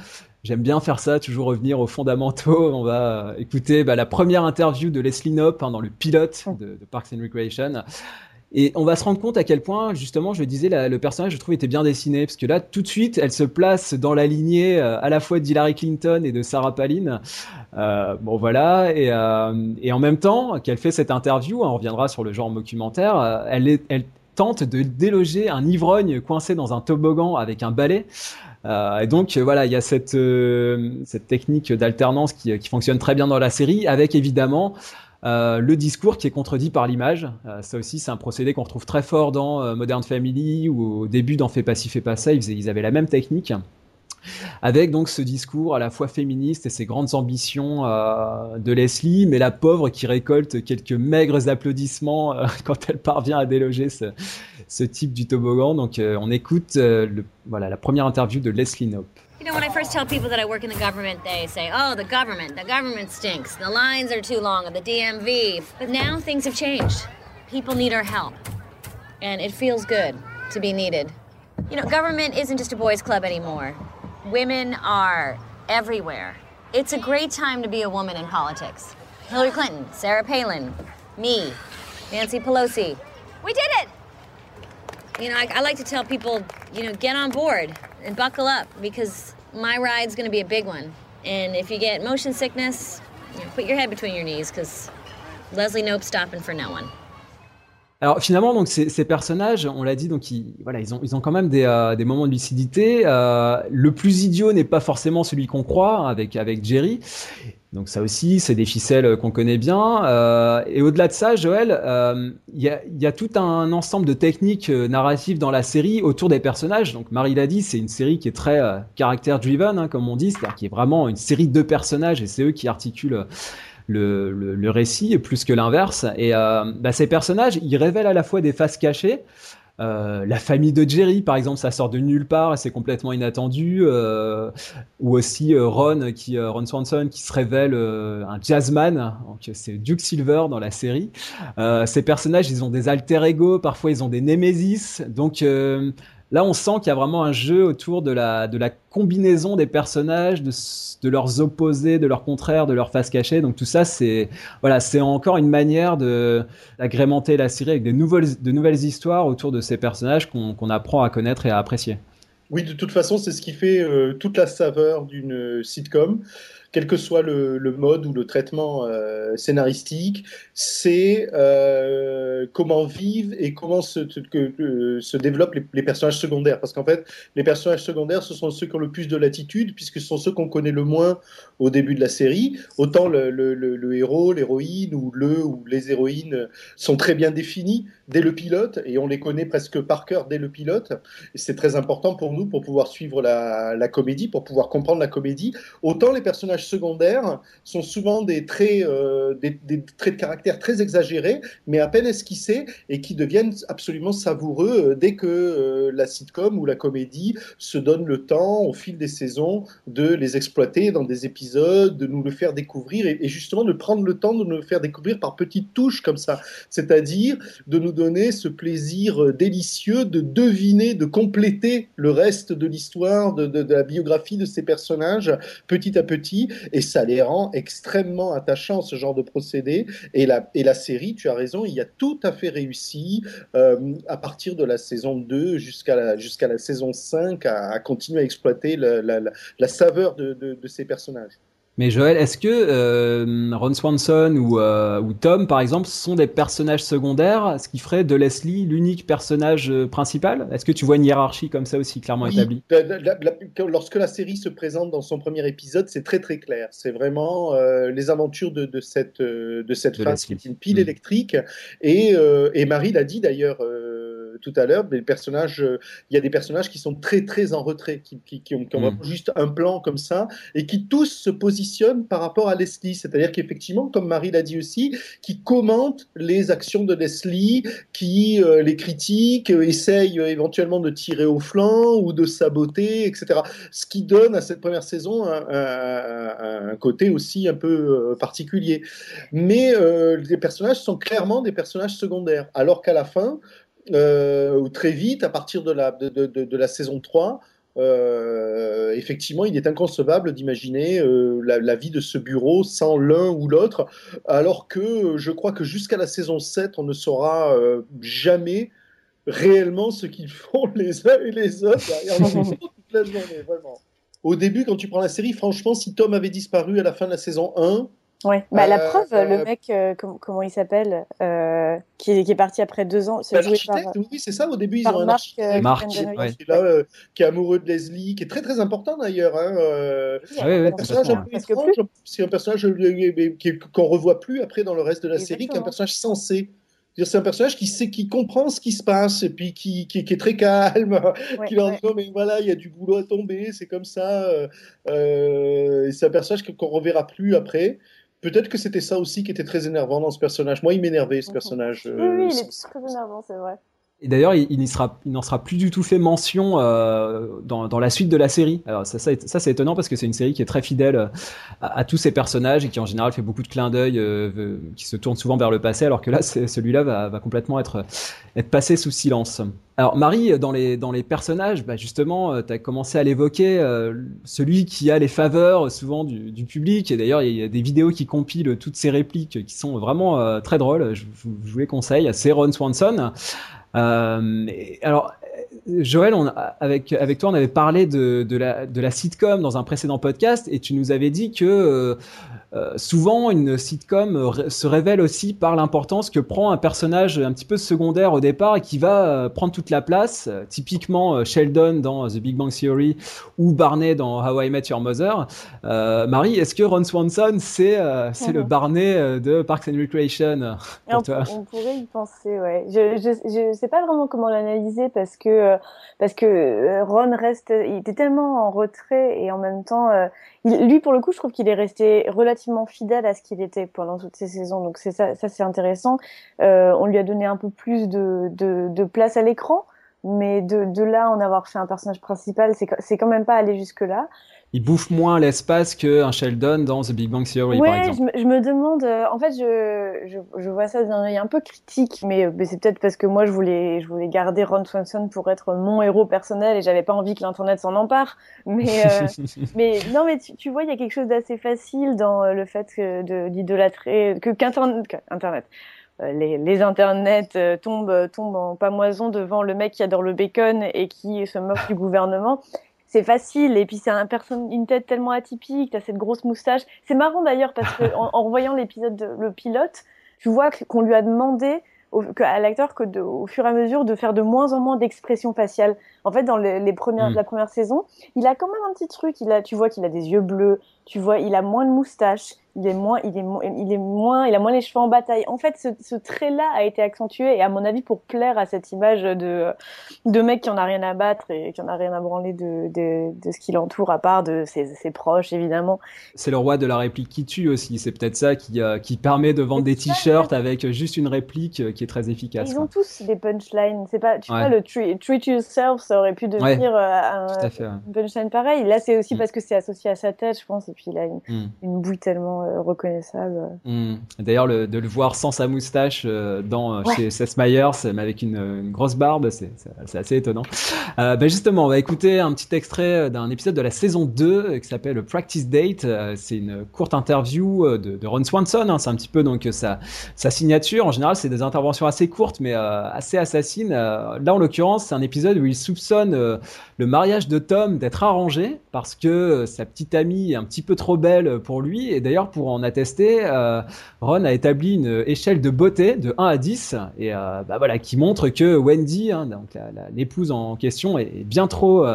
j'aime bien faire ça, toujours revenir aux fondamentaux. On va euh, écouter bah, la première interview de Leslie Knope hein, dans le pilote de, de, Parks and Recreation. Et on va se rendre compte à quel point, justement, je le disais, la, le personnage, je trouve, était bien dessiné. Parce que là, tout de suite, elle se place dans la lignée euh, à la fois d'Hillary Clinton et de Sarah Palin. Euh, bon, voilà. Et, euh, et, en même temps qu'elle fait cette interview, hein, on reviendra sur le genre documentaire, elle, est, elle, tente de déloger un ivrogne coincé dans un toboggan avec un balai. Euh, et donc euh, voilà, il y a cette, euh, cette technique d'alternance qui, qui, fonctionne très bien dans la série, avec évidemment le discours qui est contredit par l'image. Ça aussi, c'est un procédé qu'on retrouve très fort dans Modern Family, ou au début dans Fais pas ci, fais pas ça, ils avaient la même technique avec donc ce discours à la fois féministe et ses grandes ambitions euh, de Leslie, mais la pauvre qui récolte quelques maigres applaudissements euh, quand elle parvient à déloger ce, type du toboggan. Donc euh, on écoute euh, voilà, la première interview de Leslie Knope. You know, when I first tell people that I work in the government, they say, oh, the government, the government stinks. The lines are too long at the DMV. But now things have changed. People need our help. And it feels good to be needed. You know, government isn't just a boys' club anymore. Women are everywhere. It's a great time to be a woman in politics. Hillary Clinton, Sarah Palin, me, Nancy Pelosi. We did it! You know, I, I like to tell people, you know, get on board and buckle up because my ride's going to be a big one. And if you get motion sickness, you know, put your head between your knees because Leslie Nope's stopping for no one. Alors finalement, donc ces, ces personnages, on l'a dit, donc ils, voilà, ils ont, ils ont quand même des, euh, des moments de lucidité. Euh, le plus idiot n'est pas forcément celui qu'on croit, avec avec Jerry. Donc ça aussi, c'est des ficelles qu'on connaît bien. Euh, et au-delà de ça, Joël, euh, il y, a, y, a, tout un ensemble de techniques euh, narratives dans la série autour des personnages. Donc Marie l'a dit, c'est une série qui est très euh, caractère-driven, hein, comme on dit, c'est-à-dire qui est vraiment une série de personnages et c'est eux qui articulent le, le, le récit plus que l'inverse. Et euh, bah, ces personnages, ils révèlent à la fois des faces cachées. Euh, la famille de Jerry, par exemple, ça sort de nulle part et c'est complètement inattendu. Euh, ou aussi Ron, qui, Ron Swanson, qui se révèle un jazzman. C'est Duke Silver dans la série. ces personnages, ils ont des alter ego, parfois ils ont des némésis. Donc Là, on sent qu'il y a vraiment un jeu autour de la, combinaison des personnages, de, leurs opposés, de leurs contraires, de leurs faces cachées. Donc tout ça, c'est voilà, c'est encore une manière de d'agrémenter la série avec de nouvelles, histoires autour de ces personnages qu'on apprend à connaître et à apprécier. Oui, de toute façon, c'est ce qui fait euh, toute la saveur d'une sitcom quel que soit le, mode ou le traitement euh, scénaristique, c'est euh, comment vivent et comment se, que, euh, se développent les, personnages secondaires. Parce qu'en fait, les personnages secondaires, ce sont ceux qui ont le plus de latitude, puisque ce sont ceux qu'on connaît le moins au début de la série. Autant le, le, héros, l'héroïne ou le ou les héroïnes sont très bien définis dès le pilote, et on les connaît presque par cœur dès le pilote. C'est très important pour nous pour pouvoir suivre la, la comédie, pour pouvoir comprendre la comédie. Autant les personnages secondaires sont souvent des traits, euh, des, traits de caractère très exagérés, mais à peine esquissés et qui deviennent absolument savoureux euh, dès que euh, la sitcom ou la comédie se donne le temps, au fil des saisons, de les exploiter dans des épisodes, de nous le faire découvrir et, justement de prendre le temps de nous le faire découvrir par petites touches comme ça, c'est-à-dire de nous donner ce plaisir délicieux de deviner, de compléter le reste de l'histoire, de la biographie de ces personnages petit à petit et ça les rend extrêmement attachants, ce genre de procédé. Et la, et la série, tu as raison, il y a tout à fait réussi euh, à partir de la saison 2 jusqu'à la, jusqu'à la saison 5 à, continuer à exploiter la, saveur de, de ces personnages. Mais Joël, est-ce que euh, Ron Swanson ou, euh, ou, Tom, par exemple, sont des personnages secondaires, ce qui ferait de Leslie l'unique personnage euh, principal? Est-ce que tu vois une hiérarchie comme ça aussi clairement établie? Lorsque la série se présente dans son premier épisode, c'est très très clair. C'est vraiment les aventures de, de cette, de cette femme qui est une pile mm. électrique. Et, et Marie l'a dit d'ailleurs tout à l'heure, des personnages, il y a des personnages qui sont très très en retrait, qui, qui, qui ont, qui ont mm. juste un plan comme ça, et qui tous se positionnent par rapport à Leslie. C'est-à-dire qu'effectivement, comme Marie l'a dit aussi, qui commente les actions de Leslie, qui euh, les critique, euh, essaye euh, éventuellement de tirer au flanc ou de saboter, etc. Ce qui donne à cette première saison un, côté aussi un peu particulier. Mais les personnages sont clairement des personnages secondaires. Alors qu'à la fin, ou très vite, à partir de la, saison 3, euh, effectivement, il est inconcevable d'imaginer euh, la, vie de ce bureau sans l'un ou l'autre, alors que je crois que jusqu'à la saison 7, on ne saura euh, jamais réellement ce qu'ils font les uns et les autres. Au début, quand tu prends la série, franchement, si Tom avait disparu à la fin de la saison 1, Ouais, bah, la preuve, le mec, comment il s'appelle, qui, est, qui, est parti après deux ans. C'est oui, c'est ça. Au début, ils ont un Marc, qui, est là, qui est amoureux de Leslie, qui est très très important d'ailleurs. Hein, un personnage un peu étrange. C'est un personnage qu'on revoit plus après dans le reste de la série, qu'un personnage sensé. C'est un personnage qui sait, qui comprend ce qui se passe et puis qui, qui, est très calme, qui leur dit non mais voilà il y a du boulot à tomber, c'est comme ça. Euh, c'est un personnage qu'on reverra plus après. Peut-être que c'était ça aussi qui était très énervant dans ce personnage. Moi, il m'énervait ce personnage. Oui, oui, il est très énervant, c'est vrai. Et d'ailleurs, il, n'en sera, plus du tout fait mention euh, dans, dans, la suite de la série. Alors ça, ça, ça c'est étonnant parce que c'est une série qui est très fidèle euh, à, tous ses personnages et qui en général fait beaucoup de clins d'œil, euh, qui se tourne souvent vers le passé, alors que là, celui-là va, va, complètement être, être passé sous silence. Alors Marie, dans les, dans les personnages, bah justement, euh, tu as commencé à l'évoquer, euh, celui qui a les faveurs souvent du, du public, et d'ailleurs il y a des vidéos qui compilent toutes ces répliques qui sont vraiment très drôles, je, je, vous les conseille, c'est Ron Swanson. Euh, alors, Joël, on, avec, avec toi, on avait parlé de, de, la, de la sitcom dans un précédent podcast et tu nous avais dit que euh, euh, souvent une sitcom se révèle aussi par l'importance que prend un personnage un petit peu secondaire au départ et qui va euh, prendre toute la place. typiquement Sheldon dans The Big Bang Theory ou Barney dans How I Met Your Mother. Marie, est-ce que Ron Swanson c'est c'est le mhm. Barney de Parks and Recreation pour on, toi? on, pourrait y penser, ouais. Je, je sais pas vraiment comment l'analyser parce que parce que Ron reste, il était tellement en retrait et en même temps, lui pour le coup, je trouve qu'il est resté relativement fidèle à ce qu'il était pendant toutes ces saisons. Donc c'est ça, c'est intéressant. Euh, on lui a donné un peu plus de, de, place à l'écran, mais de, de, là en avoir fait un personnage principal, c'est quand même pas aller jusque là il bouffe moins l'espace qu'un Sheldon dans The Big Bang Theory, par exemple. Je, je me demande, euh, en fait, je, je, je vois ça d'un œil un peu critique, mais, mais c'est peut-être parce que moi, je voulais, je voulais garder Ron Swanson pour être mon héros personnel et j'avais pas envie que l'Internet s'en empare. Mais, euh, mais non, mais tu, tu vois, il y a quelque chose d'assez facile dans euh, le fait d'idolâtrer, que qu'Internet, Internet, les, les internets tombent, tombent en pamoison devant le mec qui adore le bacon et qui se moque du gouvernement c'est facile et puis c'est un personne une tête tellement atypique, t'as cette grosse moustache. C'est marrant d'ailleurs parce que en, en voyant l'épisode le pilote, tu vois qu'on lui a demandé au, à l'acteur que de, au fur et à mesure de faire de moins en moins d'expressions faciales. En fait, dans les, les premières, hmm. la première saison, il a quand même un petit truc. Il a, tu vois qu'il a des yeux bleus, tu vois, il a moins de moustache, il est moins, il est, il est moins, il a moins les cheveux en bataille. En fait, ce, ce trait-là a été accentué et à mon avis pour plaire à cette image de de mec qui en a rien à battre et qui en a rien à branler de de, de ce qui l'entoure à part de ses, ses proches évidemment. C'est le roi de la réplique qui tue aussi. C'est peut-être ça qui euh, qui permet de vendre des t-shirts avec juste une réplique euh, qui est très efficace. Ils ont tous des punchlines. C'est pas, tu vois, le treat, yourself, ça aurait pu devenir euh, un, punchline pareil. Là, c'est aussi mm. parce que c'est associé à sa tête, je pense, et puis il a une, mm. une bouille tellement vraiment reconnaissable. Hmm. D'ailleurs, de le voir sans sa moustache dans chez Seth Meyers, mais avec une, grosse barbe, c'est assez étonnant. Ben justement, on va écouter un petit extrait d'un épisode de la saison 2 qui s'appelle Practice Date. c'est une courte interview de, de Ron Swanson. Hein. C'est un petit peu donc sa, sa signature. En général, c'est des interventions assez courtes, mais assez assassines. là, en l'occurrence, c'est un épisode où il soupçonne le mariage de Tom d'être arrangé parce que euh, sa petite amie est un petit peu trop belle pour lui. Et d'ailleurs, pour en attester, euh, Ron a établi une échelle de beauté de 1 à 10 et euh, bah voilà, qui montre que Wendy, hein, donc l'épouse en question, est bien trop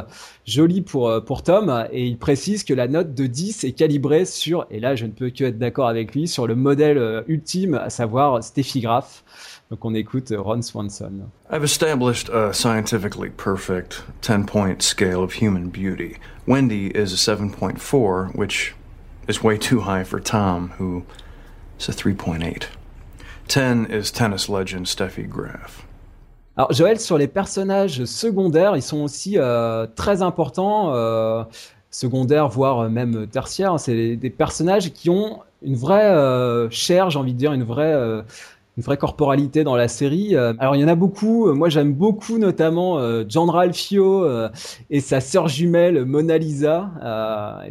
jolie pour, pour Tom. Et il précise que la note de 10 est calibrée sur, et là je ne peux que être d'accord avec lui, sur le modèle ultime, à savoir Steffi Graf. Donc on écoute Ron Swanson. I've established a scientifically perfect 10 point scale of human beauty. Wendy is a 7.4, which is way too high for Tom, who is a 3.8. 10 is tennis legend Steffi Graf. Alors Joël, sur les personnages secondaires, ils sont aussi euh, très importants, euh, secondaires voire même tertiaires. C'est des personnages qui ont une vraie euh, chair, j'ai envie de dire, une vraie euh, une vraie corporalité dans la série. Euh, alors il y en a beaucoup. Moi j'aime beaucoup notamment euh, John Ralphio euh, et sa sœur jumelle Mona Lisa.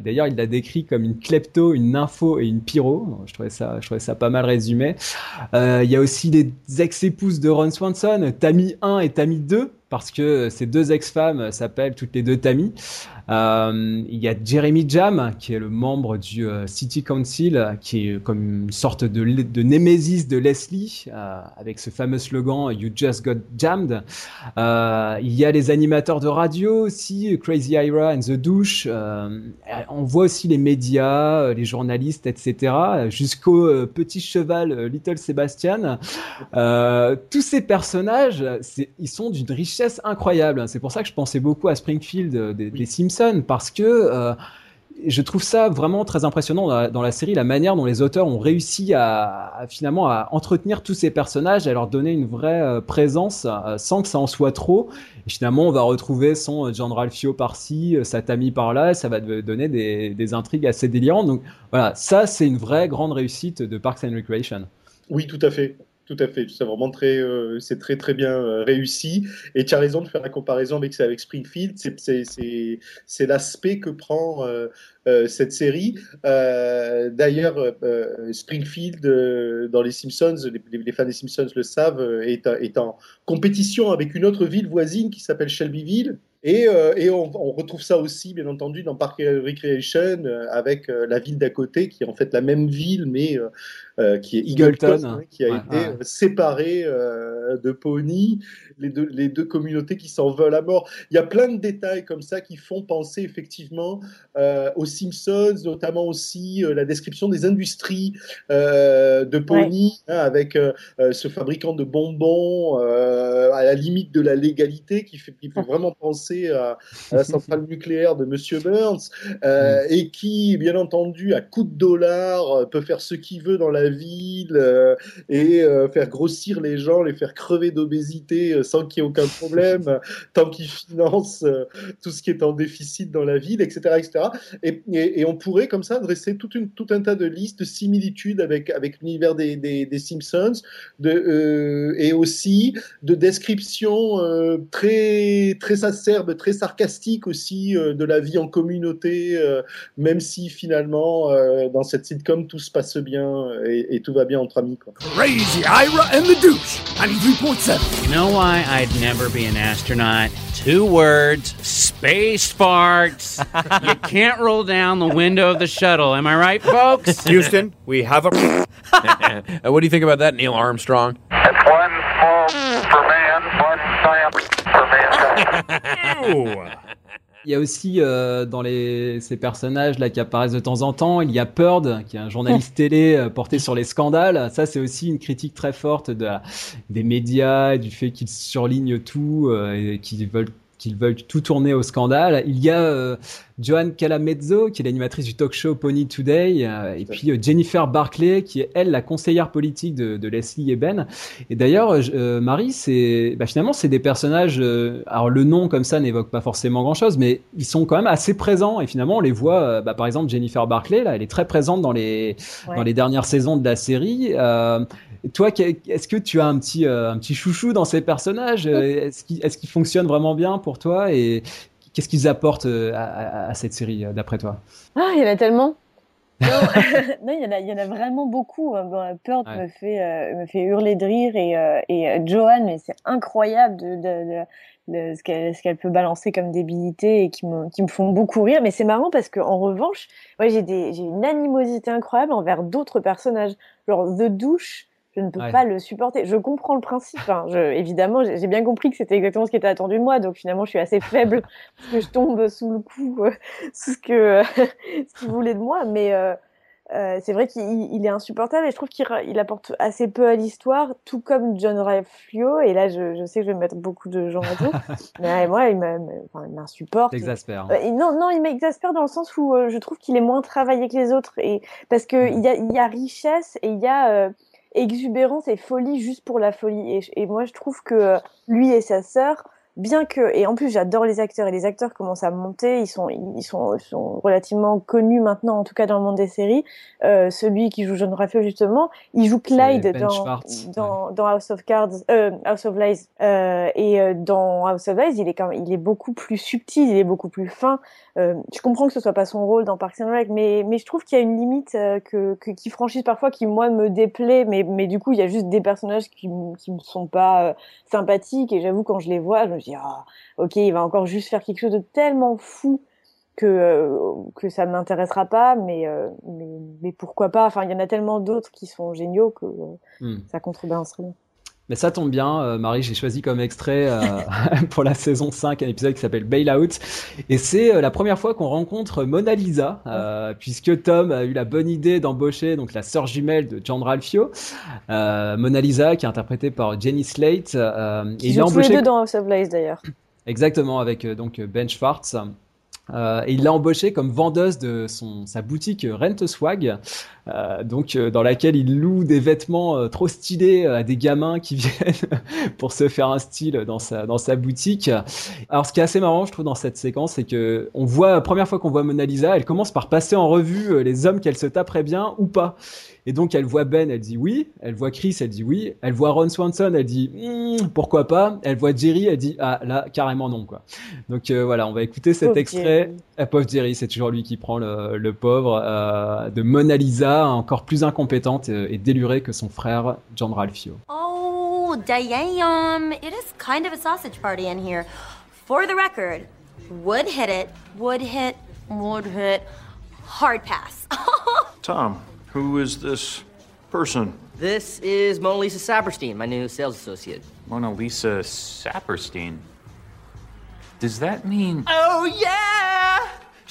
D'ailleurs il l'a décrit comme une klepto, une nympho et une pyro. Je trouvais ça, je trouvais ça pas mal résumé. Il y a aussi les ex-épouses de Ron Swanson, Tammy 1 et Tammy 2 parce que ces deux ex-femmes s'appellent toutes les deux Tammy. Euh, il y a Jeremy Jam, qui est le membre du euh, City Council, qui est comme une sorte de, némésis de Leslie, euh, avec ce fameux slogan You just got jammed. il y a les animateurs de radio aussi, Crazy Ira and The Douche. on voit aussi les médias, les journalistes, etc. Jusqu'au petit cheval Little Sebastian. tous ces personnages, ils sont d'une richesse incroyable. C'est pour ça que je pensais beaucoup à Springfield des, des Simpsons parce que euh, je trouve ça vraiment très impressionnant dans la, série, la manière dont les auteurs ont réussi à, finalement à entretenir tous ces personnages, à leur donner une vraie euh, présence euh, sans que ça en soit trop. Et finalement, on va retrouver son John Ralphio par-ci, sa Tammy par-là, ça va donner des, des, intrigues assez délirantes. Donc voilà, ça c'est une vraie grande réussite de Parks and Recreation. Oui, tout à fait. Tout à fait, c'est vraiment très, euh, c'est très très bien euh, réussi. Et tu as raison de faire la comparaison avec avec Springfield. C'est l'aspect que prend euh, cette série. D'ailleurs, Springfield dans les Simpsons, les, fans des Simpsons le savent, est, est en compétition avec une autre ville voisine qui s'appelle Shelbyville. Et, euh, et on, on, retrouve ça aussi, bien entendu, dans Park Recreation, euh, avec euh, la ville d'à côté, qui est en fait la même ville, mais qui est Eagleton, hein, qui a été séparée de Pony, les deux, les deux communautés qui s'en veulent à mort. Il y a plein de détails comme ça qui font penser effectivement aux Simpsons, notamment aussi la description des industries de Pony, hein, avec ce fabricant de bonbons à la limite de la légalité, qui fait, qui fait vraiment penser à, la centrale nucléaire de Monsieur Burns euh, et qui, bien entendu, à coup de dollars, euh, peut faire ce qu'il veut dans la ville euh, et faire grossir les gens, les faire crever d'obésité sans qu'il y ait aucun problème, tant qu'il finance tout ce qui est en déficit dans la ville, etc. etc. Et, et, on pourrait comme ça dresser tout, une, tout un tas de listes de similitudes avec, avec l'univers des, des, Simpsons de, et aussi de descriptions très, très acerbe très sarcastique aussi euh, de la vie en communauté, euh, même si finalement euh, dans cette sitcom tout se passe bien et, et tout va bien entre amis. Quoi. Crazy Ira and the douche, 93.7. You know why I'd never be an astronaut? Two words, space farts. you can't roll down the window of the shuttle. Am I right, folks? Houston, we have a. Uh, what do you think about that, Neil Armstrong? It's one small for man, one giant for mankind. Il y a aussi euh, dans les, ces personnages là qui apparaissent de temps en temps, il y a Purd, qui est un journaliste télé euh, porté sur les scandales. Ça, c'est aussi une critique très forte de des médias, du fait qu'ils surlignent tout euh, et qu'ils veulent qu'ils veulent tout tourner au scandale. Il y a Joanne Calamezzo, qui est l'animatrice du talk show Pony Today, et puis Jennifer Barclay, qui est elle la conseillère politique de, Leslie et Ben. Et d'ailleurs, Marie, c'est bah, finalement c'est des personnages. alors le nom comme ça n'évoque pas forcément grand-chose, mais ils sont quand même assez présents. Et finalement, on les voit. bah, par exemple, Jennifer Barclay, là, elle est très présente dans les dans les dernières saisons de la série. toi, est-ce que tu as un petit un petit chouchou dans ces personnages? Est-ce qu'ils est fonctionnent vraiment bien pour toi? Et qu'est-ce qu'ils apportent euh, à, cette série, euh, d'après toi? Ah, il y en a tellement. non, il, y en a, il y en a vraiment beaucoup. Hein. Pearl me, fait, euh, me fait hurler de rire et, et Joanne, mais c'est incroyable de, de, ce qu'elle peut balancer comme débilité et qui me, qui me font beaucoup rire. Mais c'est marrant parce qu'en revanche, moi j'ai une animosité incroyable envers d'autres personnages. Genre The Douche, je ne peux pas le supporter. Je comprends le principe. Hein. Je, évidemment, j'ai bien compris que c'était exactement ce qui était attendu de moi. Donc finalement, je suis assez faible parce que je tombe sous le coup, euh, sous ce que ce qu'il voulait de moi. Mais euh, euh, c'est vrai qu'il est insupportable et je trouve qu'il apporte assez peu à l'histoire, tout comme John Ralphio. Et là, je, je, sais que je vais mettre beaucoup de gens à dos. mais moi, il m'insupporte. T'exaspère. Euh, non, non, il m'exaspère dans le sens où euh, je trouve qu'il est moins travaillé que les autres. Et parce que mm. il y, a, y a richesse et il y a exubérance et folie juste pour la folie. Et, moi, je trouve que euh, lui et sa sœur, bien que et en plus j'adore les acteurs et les acteurs commencent à monter ils sont ils sont, sont relativement connus maintenant en tout cas dans le monde des séries. Euh, celui qui joue John Raphael justement il joue Clyde dans dans, dans, House of Cards euh, House of Lies. Euh, et euh, dans House of Lies il est quand même, il est beaucoup plus subtil il est beaucoup plus fin. Euh, je comprends que ce soit pas son rôle dans Parks and Rec, mais, mais je trouve qu'il y a une limite euh, que, que qui franchissent parfois, qui moi me déplaît, mais, mais du coup il y a juste des personnages qui, qui me sont pas sympathiques et j'avoue quand je les vois, je me dis ah ok il va encore juste faire quelque chose de tellement fou que que ça m'intéressera pas, mais, mais mais pourquoi pas? Enfin il y en a tellement d'autres qui sont géniaux que hmm. ça contrebalancerait bien. Mais ça tombe bien, euh, Marie, j'ai choisi comme extrait euh, pour la saison 5 un épisode qui s'appelle Bailout. Et c'est euh, la première fois qu'on rencontre Mona Lisa, puisque Tom a eu la bonne idée d'embaucher donc la sœur jumelle de John Ralphio, Mona Lisa, qui est interprétée par Jenny Slate. et il a embauché... les deux dans House of Lies d'ailleurs. Exactement, avec donc Ben Schwartz. Euh, et il l'a embauché comme vendeuse de son, sa boutique Rent Swag, euh, donc euh, dans laquelle il loue des vêtements euh, trop stylés à des gamins qui viennent pour se faire un style dans sa dans sa boutique. Alors ce qui est assez marrant, je trouve, dans cette séquence, c'est que on voit la première fois qu'on voit Mona Lisa, elle commence par passer en revue les hommes qu'elle se taperait bien ou pas. Et donc elle voit Ben, elle dit oui. Elle voit Chris, elle dit oui. Elle voit Ron Swanson, elle dit hmm, pourquoi pas. Elle voit Jerry, elle dit ah là carrément non quoi. Donc voilà, on va écouter cet extrait. Ah, pauvre Jerry, c'est toujours lui qui prend le, le pauvre de Mona Lisa, encore plus incompétente et, délurée que son frère John Ralphio. Oh damn! It is kind of a sausage party in here. For the record, would hit it, would hit, would hit, hard pass. Tom. Who is this person? This is Mona Lisa Saperstein, my new sales associate. Mona Lisa Saperstein? Does that mean. Oh, yeah!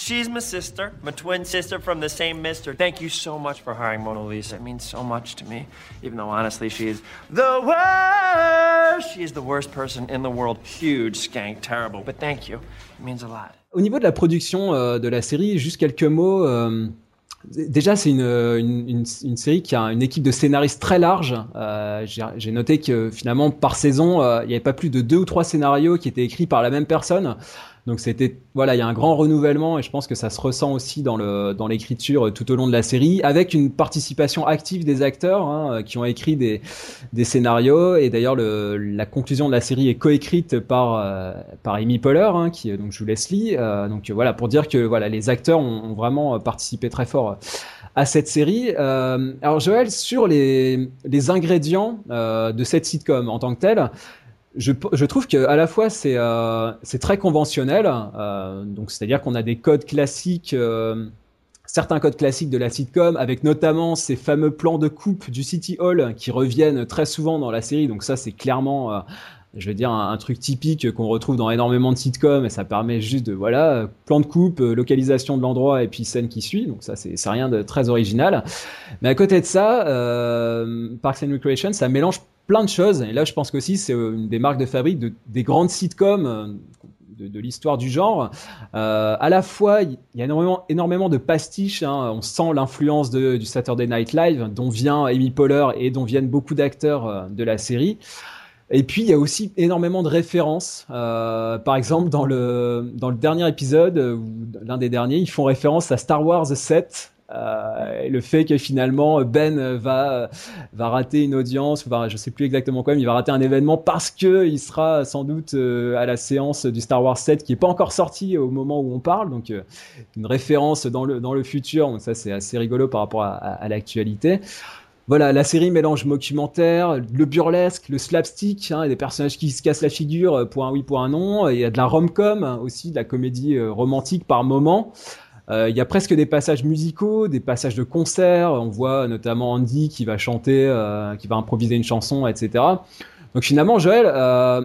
She's my sister, my twin sister from the same mister. Thank you so much for hiring Mona Lisa. It means so much to me, even though honestly she is the worst. She is the worst person in the world. Huge, skank, terrible. But thank you. It means a lot. Au niveau de la production euh, de la série, juste quelques mots. Euh Déjà, c'est une, série qui a une équipe de scénaristes très large. Euh, J'ai noté que finalement, par saison, il n'y avait pas plus de deux ou trois scénarios qui étaient écrits par la même personne. Donc c'était voilà, il y a un grand renouvellement et je pense que ça se ressent aussi dans le dans l'écriture tout au long de la série, avec une participation active des acteurs hein, qui ont écrit des des scénarios et d'ailleurs la conclusion de la série est coécrite par euh, par Amy Poehler hein, qui donc joue Leslie. Euh, donc voilà pour dire que voilà les acteurs ont, ont vraiment participé très fort à cette série. Euh, alors Joël sur les les ingrédients euh, de cette sitcom en tant que telle je, trouve que à la fois c'est euh, très conventionnel, euh, donc c'est-à-dire qu'on a des codes classiques, euh, certains codes classiques de la sitcom, avec notamment ces fameux plans de coupe du City Hall qui reviennent très souvent dans la série. Donc ça c'est clairement, je veux dire, un, truc typique qu'on retrouve dans énormément de sitcoms et ça permet juste de voilà plan de coupe, localisation de l'endroit et puis scène qui suit. Donc ça c'est rien de très original. Mais à côté de ça, Parks and Recreation ça mélange plein de choses. Et là, je pense qu'aussi, c'est euh, une des marques de fabrique de, des grandes sitcoms euh, de, l'histoire du genre. Euh, à la fois, il y a énormément, énormément de pastiches. Hein. On sent l'influence du Saturday Night Live, dont vient Amy Poehler et dont viennent beaucoup d'acteurs de la série. Et puis il y a aussi énormément de références. Par exemple, dans le, dans le dernier épisode, l'un des derniers, ils font référence à Star Wars 7, euh, le fait que finalement Ben va va rater une audience, enfin, je sais plus exactement quoi, mais il va rater un événement parce que il sera sans doute euh, à la séance du Star Wars 7 qui est pas encore sorti au moment où on parle, donc euh, une référence dans le dans le futur, ça c'est assez rigolo par rapport à, l'actualité. Voilà, la série mélange documentaire, le burlesque, le slapstick, hein, des personnages qui se cassent la figure pour un oui, pour un non. Il y a de la rom-com aussi, de la comédie romantique par moment. Euh, il y a presque des passages musicaux, des passages de concerts. On voit notamment Andy qui va chanter, euh, qui va improviser une chanson, etc. Donc finalement, Joël, euh,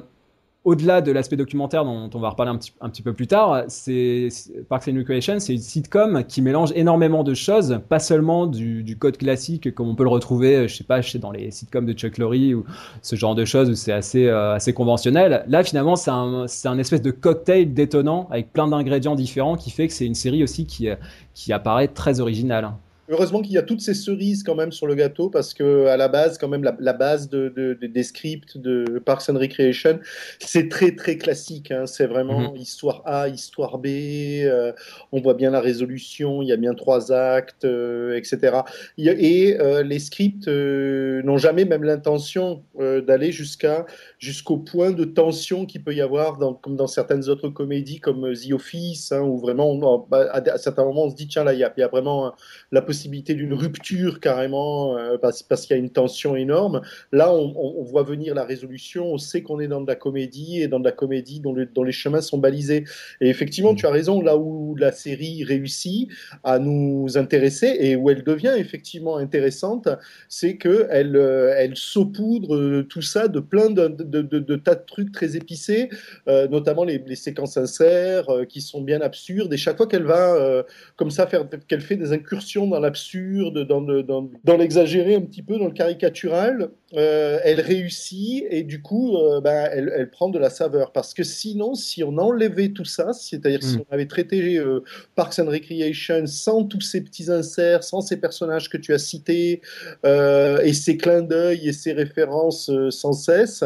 au-delà de l'aspect documentaire dont on va reparler un petit, peu plus tard, c'est Parks and Recreation, c'est une sitcom qui mélange énormément de choses, pas seulement du, code classique comme on peut le retrouver, je sais pas, dans les sitcoms de Chuck Lorre ou ce genre de choses où c'est assez, euh, conventionnel. Là, finalement, c'est un, espèce de cocktail détonnant avec plein d'ingrédients différents qui fait que c'est une série aussi qui, qui apparaît très originale. Heureusement qu'il y a toutes ces cerises quand même sur le gâteau parce que à la base, quand même, la, base de, des scripts de Parks and Recreation, c'est très très classique. Hein. C'est vraiment mhm. histoire A, histoire B. Euh, on voit bien la résolution. Il y a bien trois actes, euh, etc. Et euh, les scripts n'ont jamais même l'intention d'aller jusqu'à jusqu'au point de tension qu'il peut y avoir, dans, comme dans certaines autres comédies comme The Office, hein, où vraiment, bah, à, certains moments, on se dit tiens là, il y y a vraiment la possibilité possibilité d'une rupture carrément euh, parce, parce qu'il y a une tension énorme. Là, on, voit venir la résolution, on sait qu'on est dans de la comédie et dans de la comédie dont, dont les chemins sont balisés. Et effectivement, tu as raison, là où la série réussit à nous intéresser et où elle devient effectivement intéressante, c'est que elle, euh, elle saupoudre euh, tout ça de plein de, de, de, tas de trucs très épicés, notamment les, les, séquences sincères qui sont bien absurdes. Et chaque fois qu'elle va comme ça faire qu'elle fait des incursions dans la l'absurde, dans, dans, l'exagéré un petit peu, dans le caricatural, euh, elle réussit et du coup, euh, ben, elle, prend de la saveur. Parce que sinon, si on enlevait tout ça, c'est-à-dire si mm. on avait traité euh, Parks and Recreation sans tous ces petits inserts, sans ces personnages que tu as cités, et ces clins d'œil et ces références sans cesse,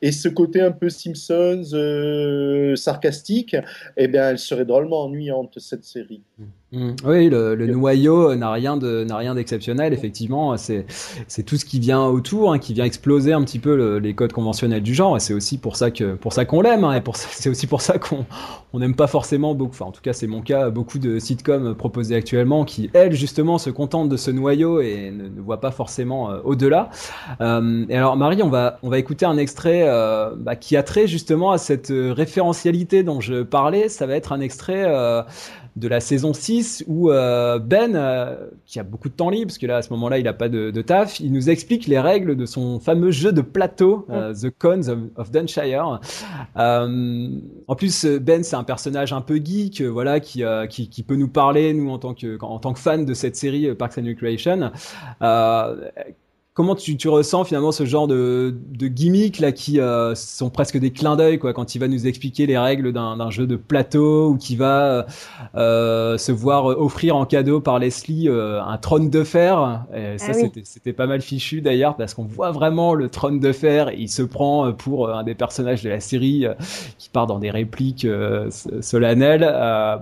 et ce côté un peu Simpsons sarcastique, eh bien, elle serait drôlement ennuyante, cette série. Mm. Mm. Oui, le, noyau n'a rien de n'a rien d'exceptionnel. Effectivement, c'est c'est tout ce qui vient autour, hein, qui vient exploser un petit peu les codes conventionnels du genre. Et c'est aussi pour ça que pour ça qu'on l'aime. Hein, et pour c'est aussi pour ça qu'on on n'aime pas forcément beaucoup. Enfin, en tout cas, c'est mon cas. Beaucoup de sitcoms proposés actuellement qui elles justement se contentent de ce noyau et ne, ne voient pas forcément euh, au-delà. Euh, et alors, Marie, on va on va écouter un extrait euh, bah, qui a trait justement à cette référentialité dont je parlais. Ça va être un extrait de la saison 6 où euh, Ben, euh, qui a beaucoup de temps libre, parce que là à ce moment-là il n'a pas de, taf, il nous explique les règles de son fameux jeu de plateau, euh, The Cons of, of Dunshire. en plus, Ben c'est un personnage un peu geek, voilà, qui, qui, qui, peut nous parler, nous en tant que, en tant que fan de cette série Parks and Recreation comment tu, tu, ressens finalement ce genre de, de gimmicks là qui euh, sont presque des clins d'œil quoi quand il va nous expliquer les règles d'un jeu de plateau ou qui va euh, se voir offrir en cadeau par Leslie euh, un trône de fer. Et ça ah c'était pas mal fichu d'ailleurs parce qu'on voit vraiment le trône de fer. Et il se prend pour un des personnages de la série qui part dans des répliques solennelles.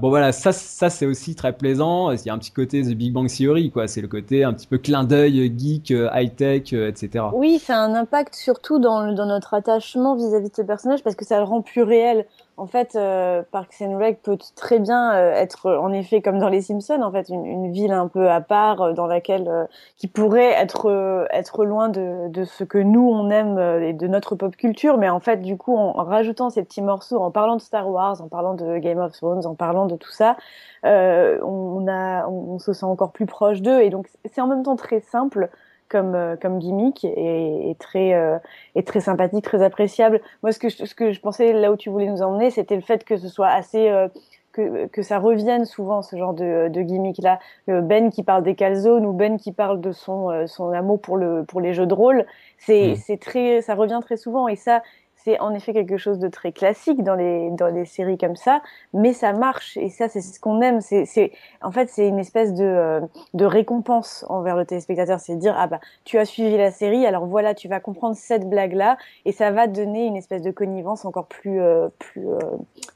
Bon voilà ça ça c'est aussi très plaisant. Il y a un petit côté The Big Bang Theory quoi. C'est le côté un petit peu clin d'œil geek high euh, etc. Oui, ça a un impact surtout dans, notre attachement vis-à-vis de ce personnage parce que ça le rend plus réel. En fait, euh, Parks and Rec peut très bien euh, être, en effet, comme dans Les Simpsons, en fait, une, ville un peu à part dans laquelle qui pourrait être être loin de, ce que nous on aime et de notre pop culture, mais en fait, du coup, en, rajoutant ces petits morceaux, en parlant de Star Wars, en parlant de Game of Thrones, en parlant de tout ça, on se sent encore plus proche d'eux, et donc c'est en même temps très simple comme euh, comme gimmick et, très euh, et très sympathique, très appréciable. Moi, ce que je, ce que je pensais là où tu voulais nous emmener, c'était le fait que ce soit assez euh, que, que ça revienne souvent ce genre de, de gimmick là. Ben qui parle des calzones ou Ben qui parle de son son amour pour le pour les jeux de rôle, c'est mm. c'est très ça revient très souvent et ça c'est en effet quelque chose de très classique dans les dans les séries comme ça, mais ça marche et ça c'est ce qu'on aime. C'est en fait c'est une espèce de euh, de récompense envers le téléspectateur, c'est dire ah bah tu as suivi la série, alors voilà tu vas comprendre cette blague là et ça va donner une espèce de connivence encore plus euh, plus euh,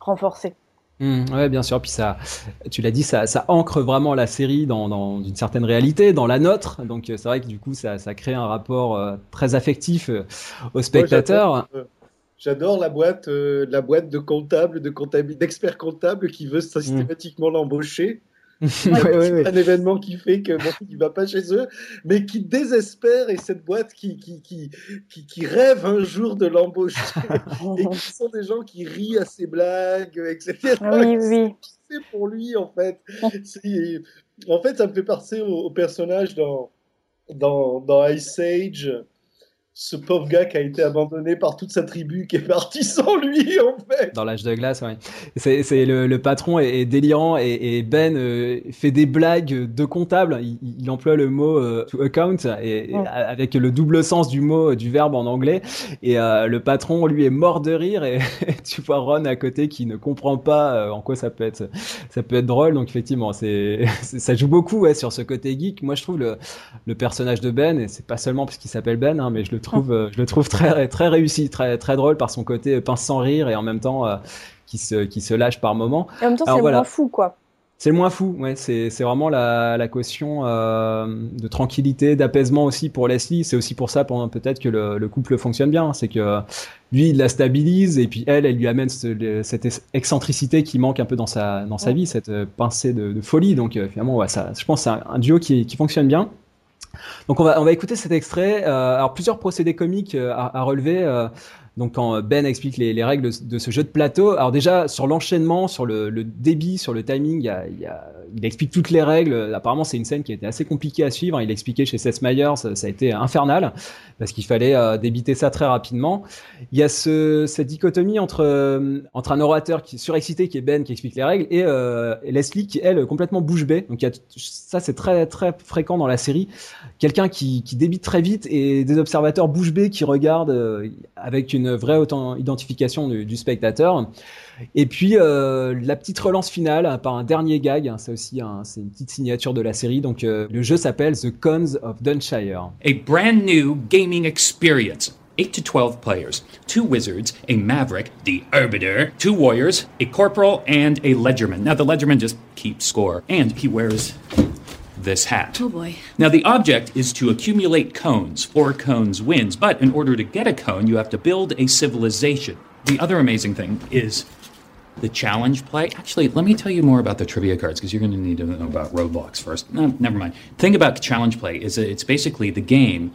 renforcée. Mmh, ouais, bien sûr. Puis ça, tu l'as dit, ça, ça ancre vraiment la série dans, dans une certaine réalité, dans la nôtre. Donc c'est vrai que du coup, ça, ça crée un rapport très affectif au spectateur. J'adore la boîte, euh, la boîte de comptable, de comptable, d'expert comptable qui veut systématiquement l'embaucher. c'est un événement qui fait que bon, il va pas chez eux, mais qui désespère et cette boîte qui qui, qui, qui, qui rêve un jour de l'embaucher et qui sont des gens qui rient à ses blagues, etc. Oui, oui. C'est pour lui en fait. en fait, ça me fait penser au, au personnage dans dans, dans Ice Age ce pauvre gars qui a été abandonné par toute sa tribu qui est parti sans lui en fait. Dans l'âge de glace, oui. C'est le, le, patron est, délirant et, et Ben euh, fait des blagues de comptable. Il, il emploie le mot euh, to account et, avec le double sens du mot du verbe en anglais. Et euh, le patron lui est mort de rire et tu vois Ron à côté qui ne comprend pas en quoi ça peut être ça peut être drôle. Donc effectivement, c'est ça joue beaucoup ouais, sur ce côté geek. Moi, je trouve le, le personnage de Ben et c'est pas seulement parce qu'il s'appelle Ben, hein, mais je le trouve, euh, je le trouve très, très réussi, très, très drôle par son côté pince sans rire et en même temps euh, qui, se, qui se lâche par moment. Et en même temps, c'est moins fou, quoi. C'est le moins fou, ouais. C'est, vraiment la, la caution euh, de tranquillité, d'apaisement aussi pour Leslie. C'est aussi pour ça, peut-être que le, le, couple fonctionne bien. C'est que lui, il la stabilise et puis elle, elle lui amène cette excentricité qui manque un peu dans sa, dans sa vie, cette pincée de, de folie. Donc finalement, ouais, ça, je pense, c'est un, un duo qui, qui fonctionne bien. Donc on va, on va écouter cet extrait. Euh, alors plusieurs procédés comiques euh, à, à relever. Euh, donc quand Ben explique les, les, règles de ce jeu de plateau, alors déjà sur l'enchaînement, sur le, le, débit, sur le timing, il, y a, il, y a, il, explique toutes les règles. Apparemment c'est une scène qui a été assez compliquée à suivre. Il expliqué chez Seth Meyers, ça, ça, a été infernal parce qu'il fallait euh, débiter ça très rapidement. Il y a ce, cette dichotomie entre euh, entre un orateur qui est surexcité qui est Ben qui explique les règles et, euh, et Leslie qui elle complètement bouche bée. Donc il y a, ça c'est très très fréquent dans la série. Quelqu'un qui, qui débite très vite et des observateurs bouche bée qui regardent euh, avec une vraie identification du, du spectateur. Et puis euh, la petite relance finale par un dernier gag, hein, c'est aussi un, c'est une petite signature de la série. Donc euh, le jeu s'appelle The Cons of Dunshire. A brand new gaming experience. 8 to 12 players, two wizards, a maverick, the arbiter, two warriors, a corporal, and a ledgerman. Now, the ledgerman just keeps score, and he wears this hat. Oh boy. Now, the object is to accumulate cones. Four cones wins, but in order to get a cone, you have to build a civilization. The other amazing thing is the challenge play. Actually, let me tell you more about the trivia cards because you're going to need to know about roadblocks first. No, never mind. The thing about challenge play is that it's basically the game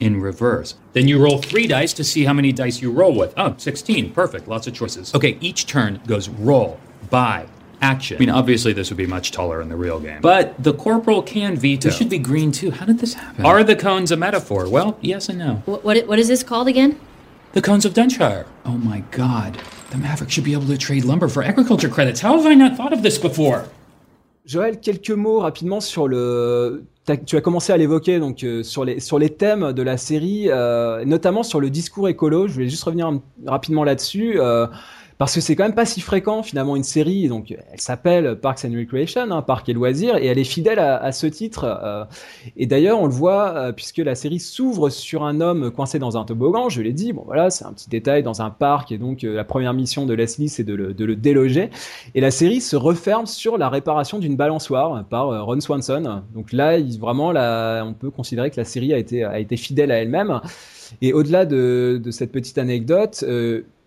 in reverse. Then you roll three dice to see how many dice you roll with. Oh, 16. Perfect. Lots of choices. Okay, each turn goes roll, buy, action. I mean, obviously, this would be much taller in the real game. But the corporal can veto. This should be green too. How did this happen? Are the cones a metaphor? Well, yes and no. What, what, what is this called again? The cones of Dunshire. Oh my god. The Maverick should be able to trade lumber for agriculture credits. How have I not thought of this before? Joël, quelques mots rapidement sur le. Tu as commencé à l'évoquer donc euh, sur les sur les thèmes de la série, euh, notamment sur le discours écolo. Je voulais juste revenir rapidement là-dessus. Euh, parce que c'est quand même pas si fréquent finalement une série. Donc elle s'appelle Parks and Recreation, hein, Parc et loisirs, et elle est fidèle à, ce titre. Euh, et d'ailleurs on le voit euh, puisque la série s'ouvre sur un homme coincé dans un toboggan. Je l'ai dit, bon voilà, c'est un petit détail dans un parc, et donc euh, la première mission de Leslie c'est de le, déloger. Et la série se referme sur la réparation d'une balançoire par Ron Swanson. Donc là, vraiment, là, on peut considérer que la série a été fidèle à elle-même. Et au-delà de, cette petite anecdote,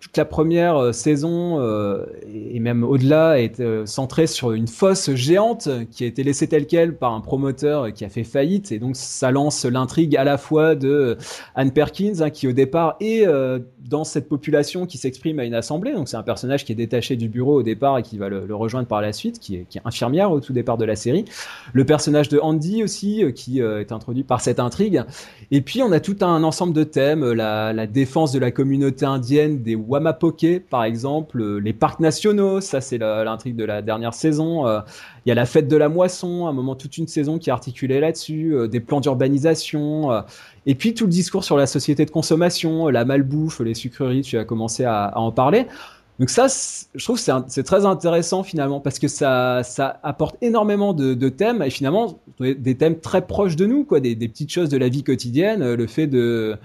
toute la première euh, saison euh, et même au-delà est euh, centrée sur une fosse géante qui a été laissée telle quelle par un promoteur qui a fait faillite. Et donc ça lance l'intrigue à la fois de Anne Perkins hein, qui au départ est dans cette population qui s'exprime à une assemblée. Donc c'est un personnage qui est détaché du bureau au départ et qui va le, rejoindre par la suite qui est, qui est, infirmière au tout départ de la série. Le personnage de Andy aussi qui est introduit par cette intrigue. Et puis on a tout un ensemble de thèmes, la, la, défense de la communauté indienne des Wamapoke, par exemple, euh, les parcs nationaux, ça c'est l'intrigue de la dernière saison. Euh, il y a la fête de la moisson, un moment toute une saison qui est articulée là-dessus, des plans d'urbanisation, et puis tout le discours sur la société de consommation, la malbouffe, les sucreries, tu as commencé à, à en parler. Donc ça, je trouve que c'est très intéressant finalement parce que ça, apporte énormément de, thèmes et finalement des thèmes très proches de nous, quoi, des petites choses de la vie quotidienne, le fait de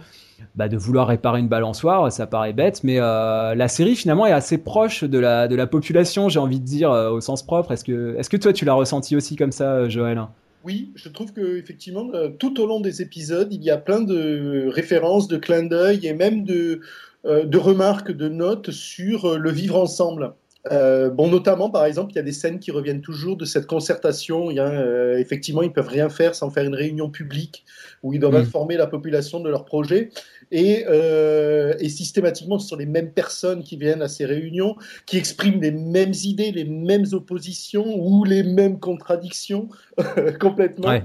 bah, de vouloir réparer une balançoire, ça paraît bête, mais euh, la série finalement est assez proche de la population, j'ai envie de dire euh, au sens propre. Est-ce que toi tu l'as ressenti aussi comme ça, Joël? Oui, je trouve que effectivement, euh, tout au long des épisodes, il y a plein de références, de clins d'œil et même de, euh, remarques, de notes sur euh, le vivre ensemble. Euh, bon, notamment, par exemple, il y a des scènes qui reviennent toujours de cette concertation. Il y a, effectivement, ils peuvent rien faire sans faire une réunion publique où ils doivent mm. informer la population de leur projet. Et, et, systématiquement, ce sont les mêmes personnes qui viennent à ces réunions, qui expriment les mêmes idées, les mêmes oppositions ou les mêmes contradictions complètement.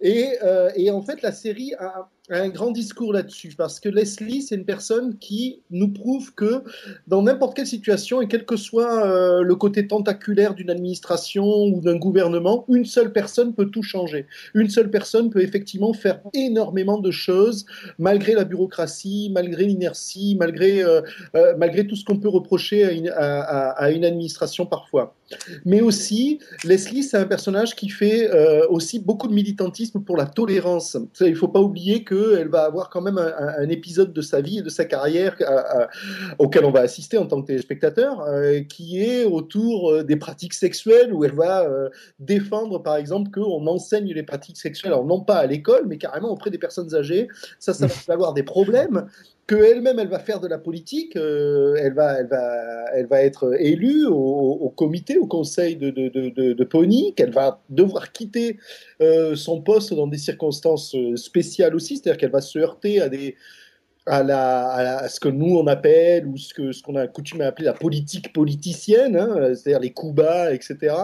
et, et, en fait, la série a un grand discours là-dessus, parce que Leslie, c'est une personne qui nous prouve que dans n'importe quelle situation, et quel que soit euh, le côté tentaculaire d'une administration ou d'un gouvernement, une seule personne peut tout changer. Une seule personne peut effectivement faire énormément de choses, malgré la bureaucratie, malgré l'inertie, malgré, euh, euh, tout ce qu'on peut reprocher à une administration parfois. Mais aussi, Leslie, c'est un personnage qui fait euh, aussi beaucoup de militantisme pour la tolérance. Il ne faut pas oublier qu'elle va avoir quand même un, épisode de sa vie et de sa carrière euh, euh, auquel on va assister en tant que téléspectateur, qui est autour des pratiques sexuelles, où elle va défendre, par exemple, qu'on enseigne les pratiques sexuelles, non pas à l'école, mais carrément auprès des personnes âgées. Ça, ça va avoir des problèmes qu'elle-même, elle va faire de la politique, elle, va, elle, va, elle va être élue au, comité, au conseil de, Pony, qu'elle va devoir quitter euh, son poste dans des circonstances euh, spéciales aussi, c'est-à-dire qu'elle va se heurter à des, à, ce que nous on appelle ou ce que ce qu'on a coutume à appeler la politique politicienne, hein, c'est-à-dire les coups bas, etc.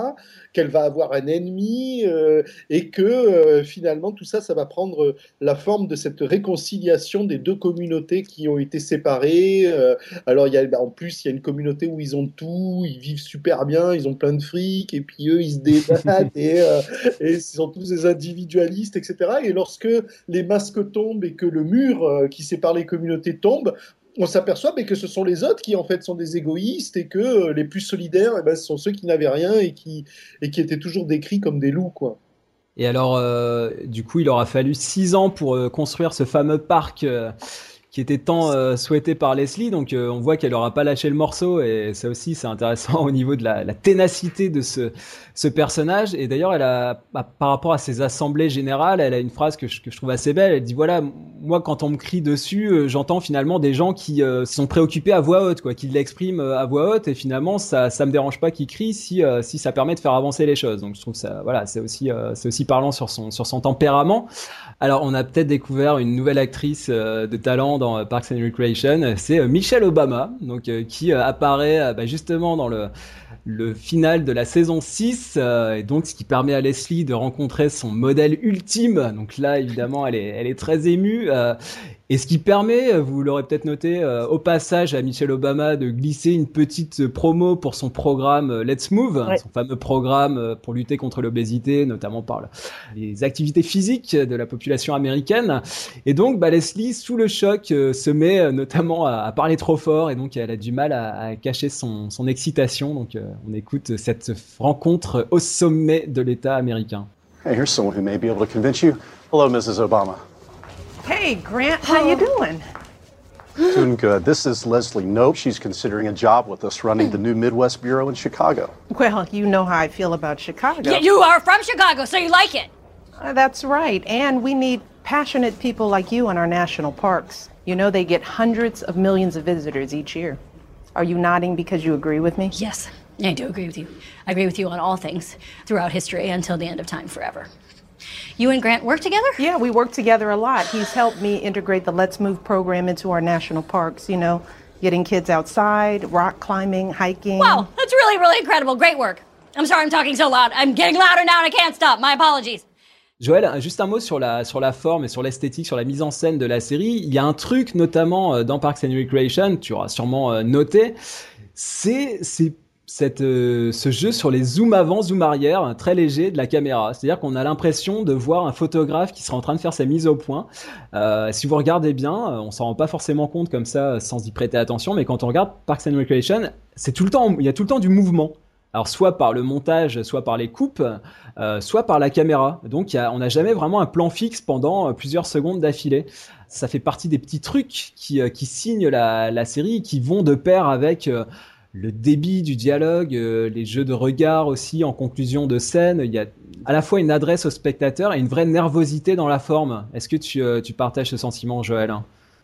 Qu'elle va avoir un ennemi euh, et que euh, finalement tout ça, ça va prendre la forme de cette réconciliation des deux communautés qui ont été séparées. Euh, alors il y a, en plus il y a une communauté où ils ont tout, ils vivent super bien, ils ont plein de fric et puis eux ils se débattent et, et ils sont tous des individualistes, etc. Et lorsque les masques tombent et que le mur qui sépare les communauté tombe, on s'aperçoit que ce sont les autres qui en fait sont des égoïstes et que euh, les plus solidaires, eh ben, ce sont ceux qui n'avaient rien et qui, et qui étaient toujours décrits comme des loups. quoi. Et alors, euh, du coup, il aura fallu six ans pour euh, construire ce fameux parc qui était tant souhaité par Leslie. Donc on voit qu'elle aura pas lâché le morceau et ça aussi c'est intéressant au niveau de la, ténacité de ce, ce personnage. Et d'ailleurs elle a bah, par rapport à ses assemblées générales, elle a une phrase que je, que je trouve assez belle. Elle dit voilà moi quand on me crie dessus, euh, j'entends finalement des gens qui sont préoccupés à voix haute, quoi, qui l'expriment à voix haute et finalement ça ça me dérange pas qu'ils crient si si ça permet de faire avancer les choses. Donc je trouve ça voilà c'est aussi c'est aussi parlant sur son sur son tempérament. Alors on a peut-être découvert une nouvelle actrice de talent dans euh, Parks and Recreation, c'est euh, Michelle Obama, donc euh, qui apparaît bah, justement dans le le final de la saison 6, et donc ce qui permet à Leslie de rencontrer son modèle ultime. Donc là, évidemment, elle est, elle est très émue. Et ce qui permet, euh, vous l'aurez peut-être noté, euh, au passage à Michelle Obama de glisser une petite promo pour son programme euh, Let's Move, son fameux programme pour lutter contre l'obésité, notamment par les activités physiques de la population américaine. Et donc, bah, Leslie, sous le choc, se met notamment à, parler trop fort et donc elle a du mal à, à cacher son, son, excitation. Donc, on écoute cette rencontre au sommet de l'État américain. Hey, here's someone who may be able to convince you. Hello, Mrs. Obama. Hey, Grant, how you doing? Doing good. This is Leslie Nope. She's considering a job with us running the new Midwest Bureau in Chicago. Well, you know how I feel about Chicago. Yeah, you are from Chicago, so you like it. Uh, that's right. And we need passionate people like you in our national parks. You know, they get hundreds of millions of visitors each year. Are you nodding because you agree with me? Yes, I do agree with you. I agree with you on all things throughout history until the end of time forever. You and Grant work together? Yeah, we work together a lot. He's helped me integrate the Let's Move program into our national parks, you know, getting kids outside, rock climbing, hiking. Wow, that's really, really incredible. Great work. I'm sorry I'm talking so loud. I'm getting louder now and I can't stop. My apologies. Joël, juste un mot sur la, sur la forme et sur l'esthétique, sur la mise en scène de la série. Il y a un truc, notamment dans Parks and Recreation, tu auras sûrement noté, c'est euh, ce jeu sur les zooms avant, zoom arrière, hein, très léger de la caméra. C'est-à-dire qu'on a l'impression de voir un photographe qui sera en train de faire sa mise au point. Euh, si vous regardez bien, euh, on s'en rend pas forcément compte comme ça sans y prêter attention, mais quand on regarde Parks and Recreation, c'est tout le temps, il y a tout le temps du mouvement. Alors soit par le montage, soit par les coupes, soit par la caméra. Donc on n'a jamais vraiment un plan fixe pendant plusieurs secondes d'affilée. Ça fait partie des petits trucs qui, qui signent la, série, qui vont de pair avec le débit du dialogue, euh, les jeux de regard aussi en conclusion de scène. Il y a à la fois une adresse au spectateur et une vraie nervosité dans la forme. Est-ce que tu, euh, tu, partages ce sentiment, Joël?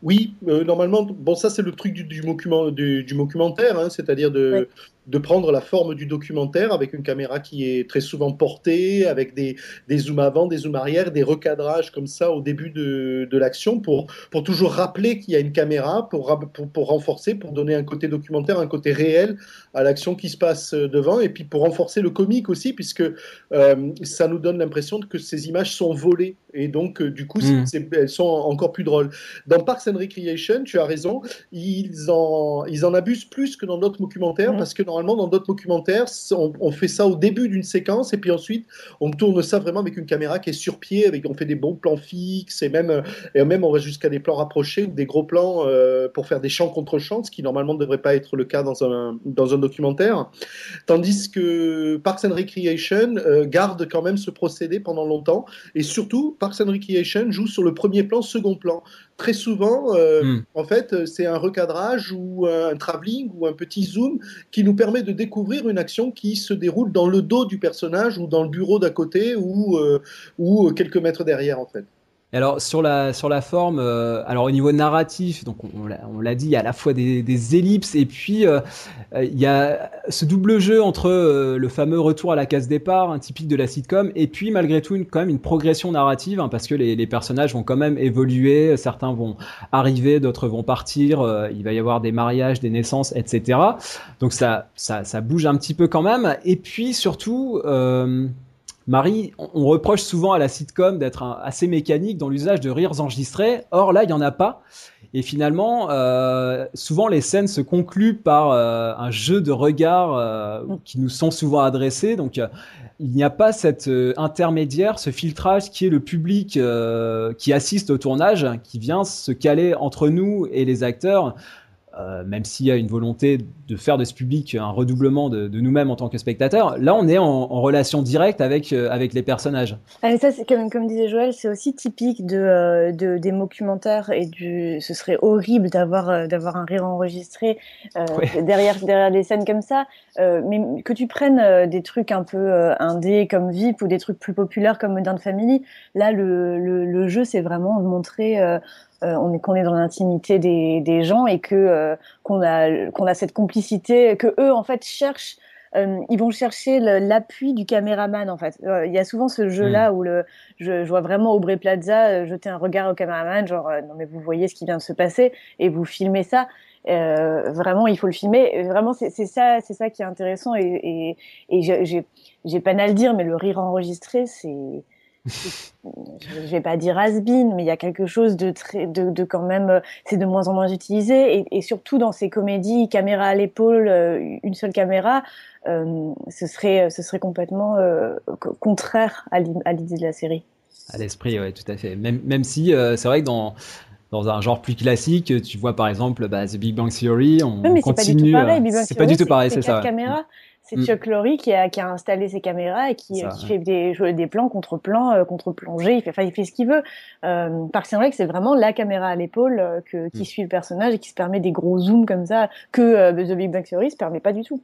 Oui, euh, normalement, bon, ça c'est le truc du, du, du, du documentaire, hein, c'est-à-dire de, de prendre la forme du documentaire avec une caméra qui est très souvent portée, avec des, zooms avant, des zooms arrière, des recadrages comme ça au début de, de l'action pour, pour toujours rappeler qu'il y a une caméra, pour, pour, pour, renforcer, pour donner un côté documentaire, un côté réel à l'action qui se passe devant, et puis pour renforcer le comique aussi, puisque euh, ça nous donne l'impression que ces images sont volées, et donc euh, du coup, mmh. elles sont encore plus drôles. Dans Parks and Recreation, tu as raison, ils en, ils en abusent plus que dans d'autres documentaires, mmh. parce que dans dans d'autres documentaires, on, fait ça au début d'une séquence et puis ensuite, on tourne ça vraiment avec une caméra qui est sur pied, avec, on fait des bons plans fixes et même, et même on va jusqu'à des plans rapprochés ou des gros plans euh, pour faire des champs contre champs, ce qui normalement ne devrait pas être le cas dans un, dans un documentaire. Tandis que Parks and Recreation euh, garde quand même ce procédé pendant longtemps et surtout, Parks and Recreation joue sur le premier plan, second plan très souvent, euh, hmm. en fait, c'est un recadrage ou un travelling ou un petit zoom qui nous permet de découvrir une action qui se déroule dans le dos du personnage ou dans le bureau d'à côté ou, euh, ou quelques mètres derrière, en fait alors sur la sur la forme, euh, alors au niveau narratif, donc on, l'a dit, il y a à la fois des, des ellipses et puis euh, euh, il y a ce double jeu entre le fameux retour à la case départ, un typique de la sitcom, et puis malgré tout une, quand même une progression narrative hein, parce que les, les, personnages vont quand même évoluer, certains vont arriver, d'autres vont partir, il va y avoir des mariages, des naissances, etc. Donc ça ça ça bouge un petit peu quand même, et puis surtout Marie, on reproche souvent à la sitcom d'être assez mécanique dans l'usage de rires enregistrés. Or là, il n'y en a pas. Et finalement, euh, souvent les scènes se concluent par euh, un jeu de regards euh, qui nous sont souvent adressés. Donc il n'y a pas cet intermédiaire, ce filtrage qui est le public qui assiste au tournage, qui vient se caler entre nous et les acteurs. Euh, même s'il y a une volonté de faire de ce public un redoublement de, nous-mêmes en tant que spectateurs, là on est en, relation directe avec, euh, avec les personnages. Ah, ça, c'est comme, comme disait Joël, c'est aussi typique de, euh, de, des documentaires et du, ce serait horrible d'avoir d'avoir un rire enregistré derrière, derrière des scènes comme ça. mais que tu prennes des trucs un peu indés comme VIP ou des trucs plus populaires comme Modern Family, là le, le, le jeu c'est vraiment de montrer euh, on est qu'on est dans l'intimité des, des, gens et que euh, qu'on a qu'on a cette complicité que eux en fait cherchent euh, ils vont chercher l'appui du caméraman en fait. Il y a souvent ce jeu-là mm. où le, je, je, vois vraiment Aubrey Plaza jeter un regard au caméraman, genre non mais vous voyez ce qui vient de se passer et vous filmez ça. Euh, vraiment, il faut le filmer. Vraiment, c'est ça, c'est ça qui est intéressant et, et, et j'ai j'ai peine à le dire, mais le rire enregistré, c'est je vais pas dire has mais il y a quelque chose de très, de, de quand même, euh, c'est de moins en moins utilisé et, et, surtout dans ces comédies, caméra à l'épaule, euh, une seule caméra, euh, ce serait, ce serait complètement euh, contraire à l'idée de la série. À l'esprit, ouais, tout à fait. Même, même si c'est vrai que dans dans un genre plus classique, tu vois par exemple bah, The Big Bang Theory, on mais continue. C'est pas du tout pareil, c'est ça. Caméras. C'est mm. Chuck Lorre qui a, qui a installé ses caméras et qui, qui fait des, des plans contre plans, euh, contre plongée. Il fait, enfin, il fait ce qu'il veut. Euh, Parks and c'est vraiment la caméra à l'épaule euh, que, qui mm. suit le personnage et qui se permet des gros zooms comme ça que euh, The Big Bang Theory se permet pas du tout.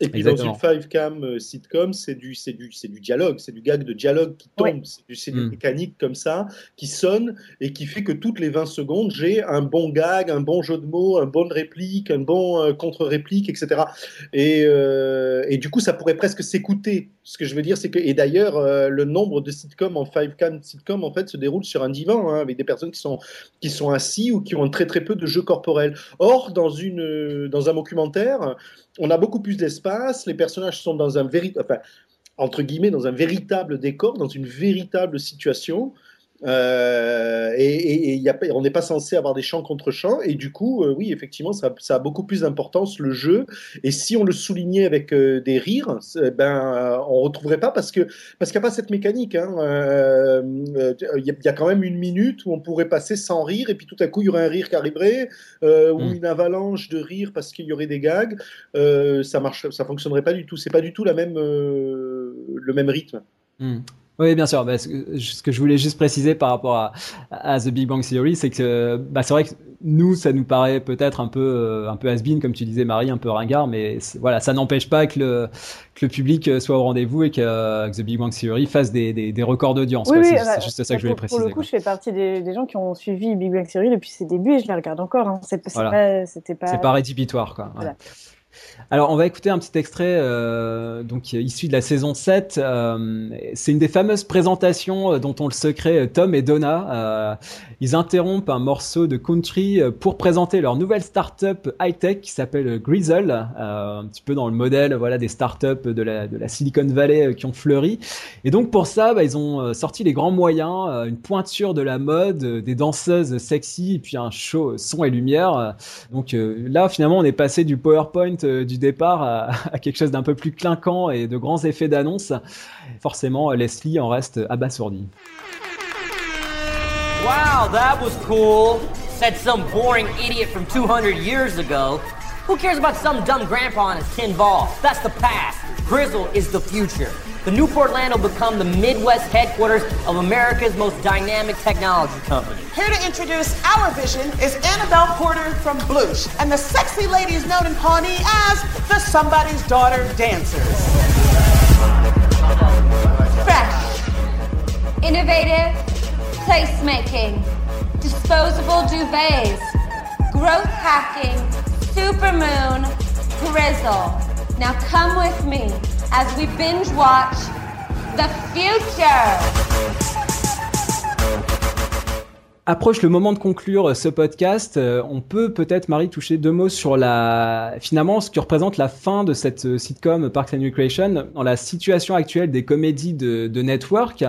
Et puis dans une five cam euh, sitcom, c'est du, c'est du, c'est du dialogue, c'est du gag de dialogue qui tombe, c'est, des mm. mécaniques comme ça qui sonnent et qui fait que toutes les 20 secondes, j'ai un bon gag, un bon jeu de mots, un bon réplique, un bon euh, contre-réplique, etc. Et, euh, et du coup, ça pourrait presque s'écouter. Ce que je veux dire, c'est que, et d'ailleurs, euh, le nombre de sitcoms en five cam sitcom, en fait, se déroule sur un divan, hein, avec des personnes qui sont, qui sont assis ou qui ont très très peu de jeux corporels. Or, dans, une, dans un documentaire, on a beaucoup plus d'espace, les personnages sont dans un véritable... Entre guillemets, dans un véritable décor, dans une véritable situation. Euh, et, y a, on n'est pas censé avoir des champs contre champs. Et du coup, euh, oui, effectivement, ça, ça, a beaucoup plus d'importance le jeu. Et si on le soulignait avec euh, des rires, ben, on retrouverait pas parce que parce qu'il n'y a pas cette mécanique. Hein. Il y, a quand même une minute où on pourrait passer sans rire, et puis tout à coup, il y aurait un rire qui arriverait, ou mm. une avalanche de rire parce qu'il y aurait des gags. ça marche, ça fonctionnerait pas du tout. C'est pas du tout la même le même rythme. Mm. Oui, bien sûr. Bah, ce, que, je voulais juste préciser par rapport à, à The Big Bang Theory, c'est que bah, c'est vrai que nous, ça nous paraît peut-être un peu euh, un peu has-been, comme tu disais, Marie, un peu ringard, mais voilà, ça n'empêche pas que le, que le public euh, soit au rendez-vous et que, euh, The Big Bang Theory fasse des, des, des records d'audience. Oui, c'est juste ça que je voulais préciser. Pour le coup, je fais partie des, des, gens qui ont suivi Big Bang Theory depuis ses débuts et je les regarde encore. Hein. Voilà. pas, c'était pas. C'est pas rédhibitoire, quoi. Voilà. Alors, on va écouter un petit extrait euh, donc issu de la saison 7. Euh, c'est une des fameuses présentations euh, dont ont le secret Tom et Donna. ils interrompent un morceau de country pour présenter leur nouvelle startup high-tech qui s'appelle Grizzle, un petit peu dans le modèle voilà des startups de la, de la Silicon Valley qui ont fleuri. Et donc pour ça, bah, ils ont sorti les grands moyens, une pointure de la mode, des danseuses sexy et puis un show son et lumière. Donc là, finalement, on est passé du PowerPoint du départ à, quelque chose d'un peu plus clinquant et de grands effets d'annonce, forcément Leslie en reste abasourdi. Wow, that was cool. Said some boring idiot from 200 years ago. Who cares about some dumb grandpa on his tin ball? That's the past. Grizzle is the future. The Newport Land will become the Midwest headquarters of America's most dynamic technology company. Here to introduce our vision is Annabelle Porter from Blush, and the sexy ladies known in Pawnee as the Somebody's Daughter Dancers. Fresh, innovative, placemaking, disposable duvets, growth hacking, supermoon, grizzle. Now come with me as we binge watch The Future. Approche le moment de conclure ce podcast. Euh, on peut peut-être, Marie, toucher deux mots sur la, finalement, ce que représente la fin de cette euh, sitcom Parks and Recreation dans la situation actuelle des comédies de, de network.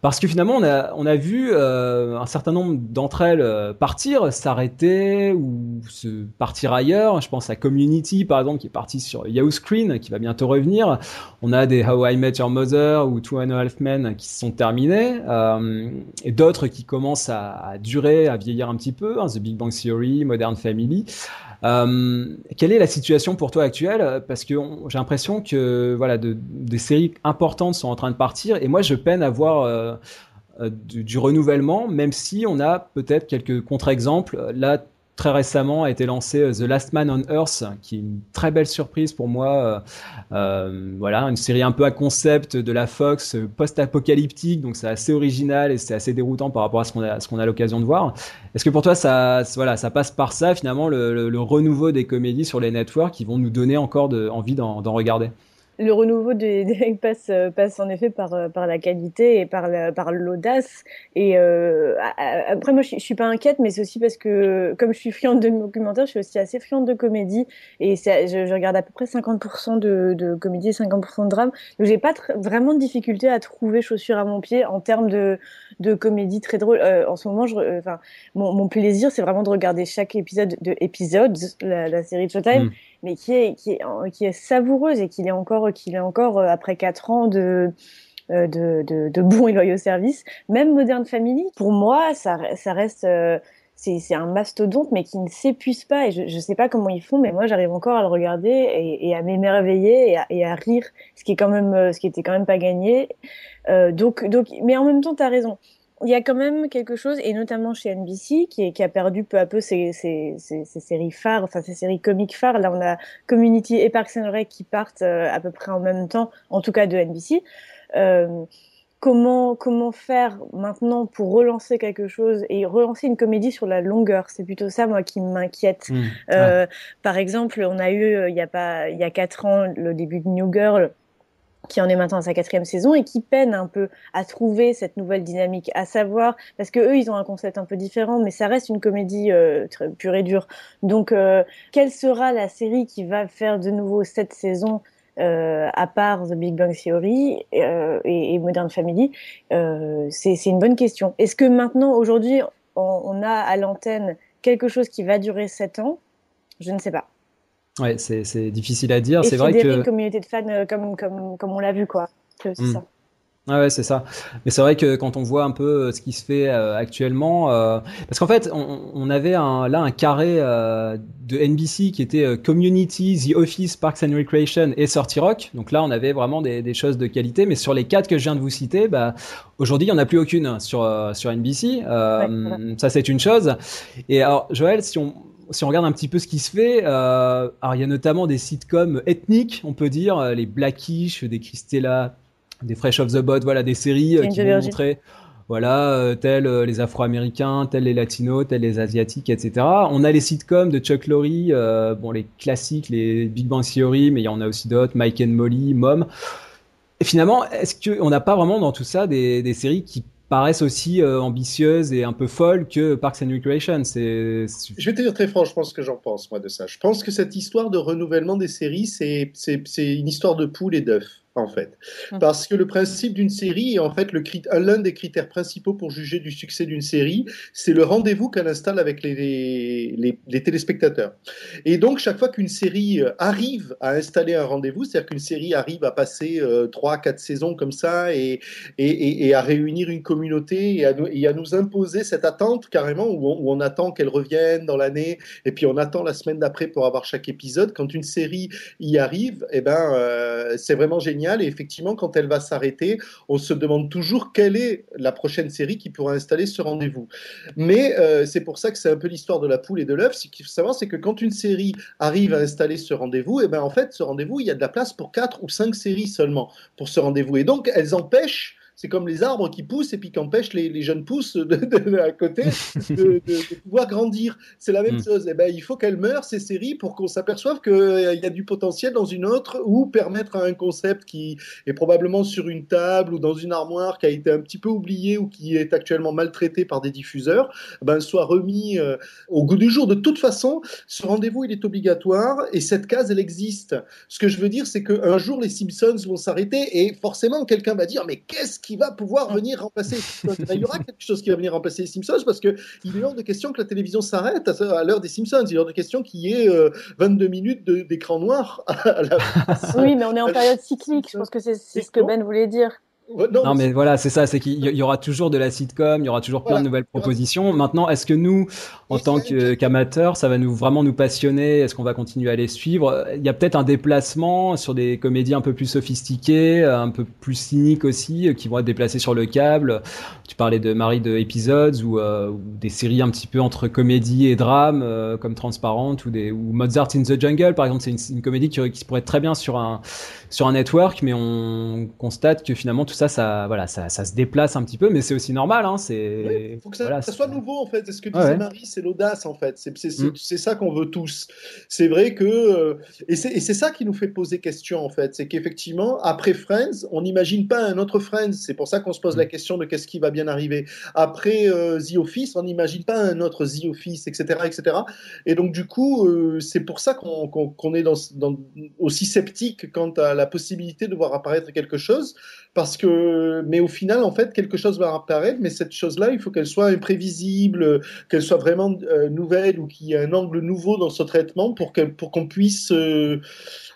Parce que finalement, on a, on a vu euh, un certain nombre d'entre elles euh, partir, s'arrêter ou se partir ailleurs. Je pense à Community, par exemple, qui est parti sur Yahoo Screen, qui va bientôt revenir. On a des How I Met Your Mother ou Two and a Half Men qui se sont terminés. Euh, et d'autres qui commencent à, à, durer, à vieillir un petit peu. Hein, The Big Bang Theory, Modern Family. Euh, quelle est la situation pour toi actuelle? Parce que j'ai l'impression que voilà, de, des séries importantes sont en train de partir, et moi je peine à voir euh, euh, du, du, renouvellement, même si on a peut-être quelques contre-exemples. Là, très récemment a été lancé euh, The Last Man on Earth, qui est une très belle surprise pour moi. Euh, euh, voilà, une série un peu à concept de la Fox, post-apocalyptique, donc c'est assez original et c'est assez déroutant par rapport à ce qu'on a, a l'occasion de voir. Est-ce que pour toi, ça, voilà, ça passe par ça finalement le, renouveau des comédies sur les networks qui vont nous donner encore envie d'en regarder? Le renouveau des, des passe, euh, passe en effet par, euh, par la qualité et par, la, par l'audace. Et euh, après, moi, je, suis pas inquiète, mais c'est aussi parce que, comme je suis friande de documentaire, je suis aussi assez friande de comédie. Et je, regarde à peu près 50% de, de comédie et 50% de drame. Donc, j'ai pas vraiment de difficulté à trouver chaussures à mon pied en termes de, de comédie très drôle. Euh, en ce moment, je, enfin, mon, mon plaisir, c'est vraiment de regarder chaque épisode de Episodes, la, la série Showtime. Mm mais qui est, savoureuse et qu'il est encore, euh, après quatre ans de, euh, de, de, bons et loyaux services. Même Modern Family, pour moi, ça, reste, euh, c'est un mastodonte, mais qui ne s'épuise pas. Et je ne sais pas comment ils font, mais moi, j'arrive encore à le regarder et, à m'émerveiller et à, rire, ce qui est quand même, ce qui était quand même pas gagné. Donc, donc, mais en même temps, tu as raison il y a quand même quelque chose, et notamment chez NBC, qui, qui a perdu peu à peu ses, ses, ses, ses, séries phares, enfin ses séries comiques phares. Là, on a Community et Parks and Rec qui partent euh, à peu près en même temps, en tout cas de NBC. Euh, comment comment faire maintenant pour relancer quelque chose et relancer une comédie sur la longueur? C'est plutôt ça, moi, qui m'inquiète. Mmh. Euh, par exemple, on a eu il y a pas il y a quatre ans le début de New Girl qui en est maintenant à sa quatrième saison et qui peine un peu à trouver cette nouvelle dynamique, à savoir parce que eux ils ont un concept un peu différent, mais ça reste une comédie euh, très pure et dure. Donc, euh, quelle sera la série qui va faire de nouveau cette saison à part The Big Bang Theory et, Modern Family C'est une bonne question. Est-ce que maintenant, aujourd'hui, on, on, a à l'antenne quelque chose qui va durer 7 ans? Je ne sais pas. Ouais, c'est difficile à dire. C'est vrai que une communauté de fans comme, comme, comme on l'a vu, quoi. C'est hmm. ça. Ah ouais, c'est ça. Mais c'est vrai que quand on voit un peu euh, ce qui se fait euh, actuellement, euh, parce qu'en fait, on, on, avait un, là un carré euh, de NBC qui était Community, The Office, Parks and Recreation et Sorty Rock. Donc là, on avait vraiment des, des, choses de qualité. Mais sur les quatre que je viens de vous citer, bah, aujourd'hui, il n'y en a plus aucune sur sur NBC. Ça, c'est une chose. Et alors, Joël, si on si on regarde un petit peu ce qui se fait, euh, alors il y a notamment des sitcoms ethniques, on peut dire, les Blackish, des Christella, des Fresh of the Bot, voilà, des séries euh, qui vont montrer voilà, euh, tels euh, les Afro-Américains, tels les Latinos, tels les Asiatiques, etc. On a les sitcoms de Chuck Lorre, bon les classiques, les Big Bang Theory, mais il y en a aussi d'autres, Mike and Molly, Mom. Et finalement, est-ce qu'on n'a pas vraiment dans tout ça des, des séries qui paraissent aussi ambitieuses et un peu folles que Parks and Recreation. Je vais te dire très franchement ce que j'en pense moi de ça. Je pense que cette histoire de renouvellement des séries, c'est une histoire de poules et d'œufs en fait. Hum. Parce que le principe d'une série en fait l'un des critères principaux pour juger du succès d'une série, c'est le rendez-vous qu'elle installe avec les, les, téléspectateurs. Et donc, chaque fois qu'une série euh, arrive à installer un rendez-vous, c'est-à-dire qu'une série arrive à passer euh, trois, quatre saisons comme ça et, et, et, à réunir une communauté et à, nous, et à nous imposer cette attente carrément où on, où on attend qu'elle revienne dans l'année et puis on attend la semaine d'après pour avoir chaque épisode. Quand une série y arrive, eh ben, euh, c'est vraiment génial et effectivement, quand elle va s'arrêter, on se demande toujours quelle est la prochaine série qui pourra installer ce rendez-vous. Mais euh, c'est pour ça que c'est un peu l'histoire de la poule et de l'œuf. Ce qu'il faut savoir, c'est que quand une série arrive à installer ce rendez-vous, et eh ben en fait, ce rendez-vous, il y a de la place pour quatre ou cinq séries seulement pour ce rendez-vous. Et donc, elles empêchent c'est comme les arbres qui poussent et puis qui empêchent les, jeunes pousses de, à côté de, pouvoir grandir. C'est la même mm. chose. Et eh ben, il faut qu'elles meurent, ces séries, pour qu'on s'aperçoive qu'il euh, y a du potentiel dans une autre ou permettre à un concept qui est probablement sur une table ou dans une armoire qui a été un petit peu oublié ou qui est actuellement maltraité par des diffuseurs, ben, soit remis euh, au goût du jour. De toute façon, ce rendez-vous, il est obligatoire et cette case, elle existe. Ce que je veux dire, c'est qu'un jour, les Simpsons vont s'arrêter et forcément, quelqu'un va dire, mais qu'est-ce qui va pouvoir venir remplacer les Simpsons. Il y aura quelque chose qui va venir remplacer les Simpsons parce qu'il est hors de question que la télévision s'arrête à, l'heure des Simpsons. Il est hors de question qu'il y ait 22 euh, minutes d'écran noir. oui, mais on est en période cyclique. Je pense que c'est ce que Ben voulait dire non, mais, voilà, c'est ça, c'est qu'il y aura toujours de la sitcom, il y aura toujours plein de nouvelles propositions. Maintenant, est-ce que nous, en tant qu'amateurs, ça va nous vraiment nous passionner? Est-ce qu'on va continuer à les suivre? Il y a peut-être un déplacement sur des comédies un peu plus sophistiquées, un peu plus cyniques aussi, qui vont être déplacées sur le câble. Tu parlais de Marie de Episodes ou, euh, ou des séries un petit peu entre comédie et drame, euh, comme Transparente ou des ou Mozart in the Jungle, par exemple, c'est une, une, comédie qui, qui pourrait être très bien sur un sur un network, mais on constate que finalement tout ça, ça, voilà, ça, ça se déplace un petit peu, mais c'est aussi normal. Hein, c'est. Il faut que ça, ça, soit nouveau en fait. C'est ce que disait Marie, c'est l'audace en fait. C'est mm. ça qu'on veut tous. C'est vrai que euh, et c'est ça qui nous fait poser question en fait, c'est qu'effectivement après Friends, on n'imagine pas un autre Friends. C'est pour ça qu'on se pose la mm. question de qu'est-ce qui va bien arriver. Après euh, The Office, on n'imagine pas un autre The Office, etc., etc. Et donc du coup, euh, c'est pour ça qu'on est dans, dans, aussi sceptique quant à la possibilité de voir apparaître quelque chose, parce que, mais au final, en fait, quelque chose va apparaître, mais cette chose-là, il faut qu'elle soit imprévisible, qu'elle soit vraiment euh, nouvelle ou qu'il y ait un angle nouveau dans ce traitement pour qu'on pour puisse euh,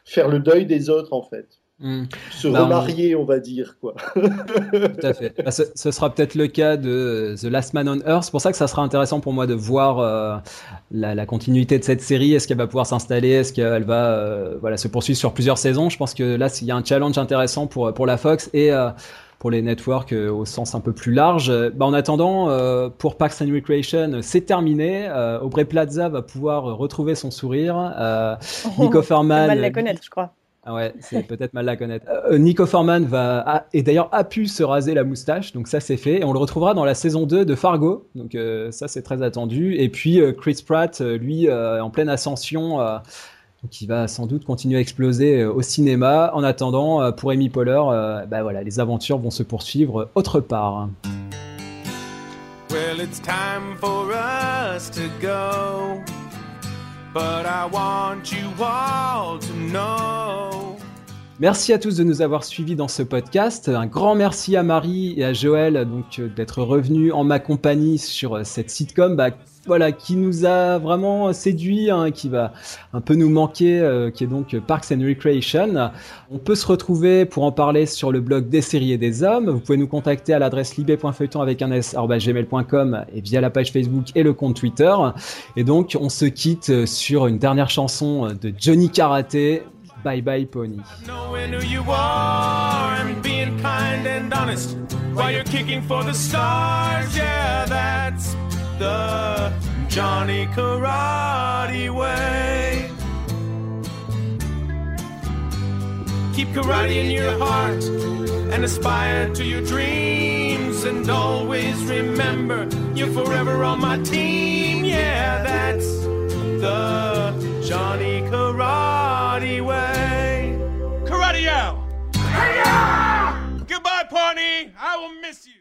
faire le deuil des autres, en fait. Hmm. Se bah, remarier, on... va dire. Quoi. Tout à fait. Bah, ce, sera peut-être le cas de The Last Man on Earth. C'est pour ça que ça sera intéressant pour moi de voir euh, la, continuité de cette série. Est-ce qu'elle va pouvoir s'installer? Est-ce qu'elle va euh, voilà, se poursuivre sur plusieurs saisons? Je pense que là, il y a un challenge intéressant pour, pour la Fox et euh, pour les networks au sens un peu plus large. Bah, en attendant, pour Parks and Recreation, c'est terminé. Aubrey Plaza va pouvoir retrouver son sourire. Oh, Nico Ferman. mal la connaître, je crois. Ah ouais, c'est peut-être mal la connaître. Euh, Nico Forman va et d'ailleurs a pu se raser la moustache, donc ça c'est fait. Et on le retrouvera dans la saison 2 de Fargo, donc euh, ça c'est très attendu. Et puis euh, Chris Pratt, lui, en pleine ascension, qui va sans doute continuer à exploser au cinéma. En attendant, pour Amy Poehler, bah voilà, les aventures vont se poursuivre autre part. Well, it's time for us to go. but I want you all to know. Merci à tous de nous avoir suivis dans ce podcast. Un grand merci à Marie et à Joël donc d'être revenus en ma compagnie sur cette sitcom bah, voilà, qui nous a vraiment séduit, hein, qui va un peu nous manquer, euh, qui est donc Parks and Recreation. On peut se retrouver pour en parler sur le blog des séries et des hommes. Vous pouvez nous contacter à l'adresse libé.feuilleton avec un s et via la page Facebook et le compte Twitter. Et donc, on se quitte sur une dernière chanson de Johnny Karaté. Bye bye pony. Johnny Karate way. Keep karate in your heart and aspire to your dreams. And always remember you're forever on my team. Yeah, that's the Johnny Karate way. Karate out! Goodbye, Pawnee. I will miss you.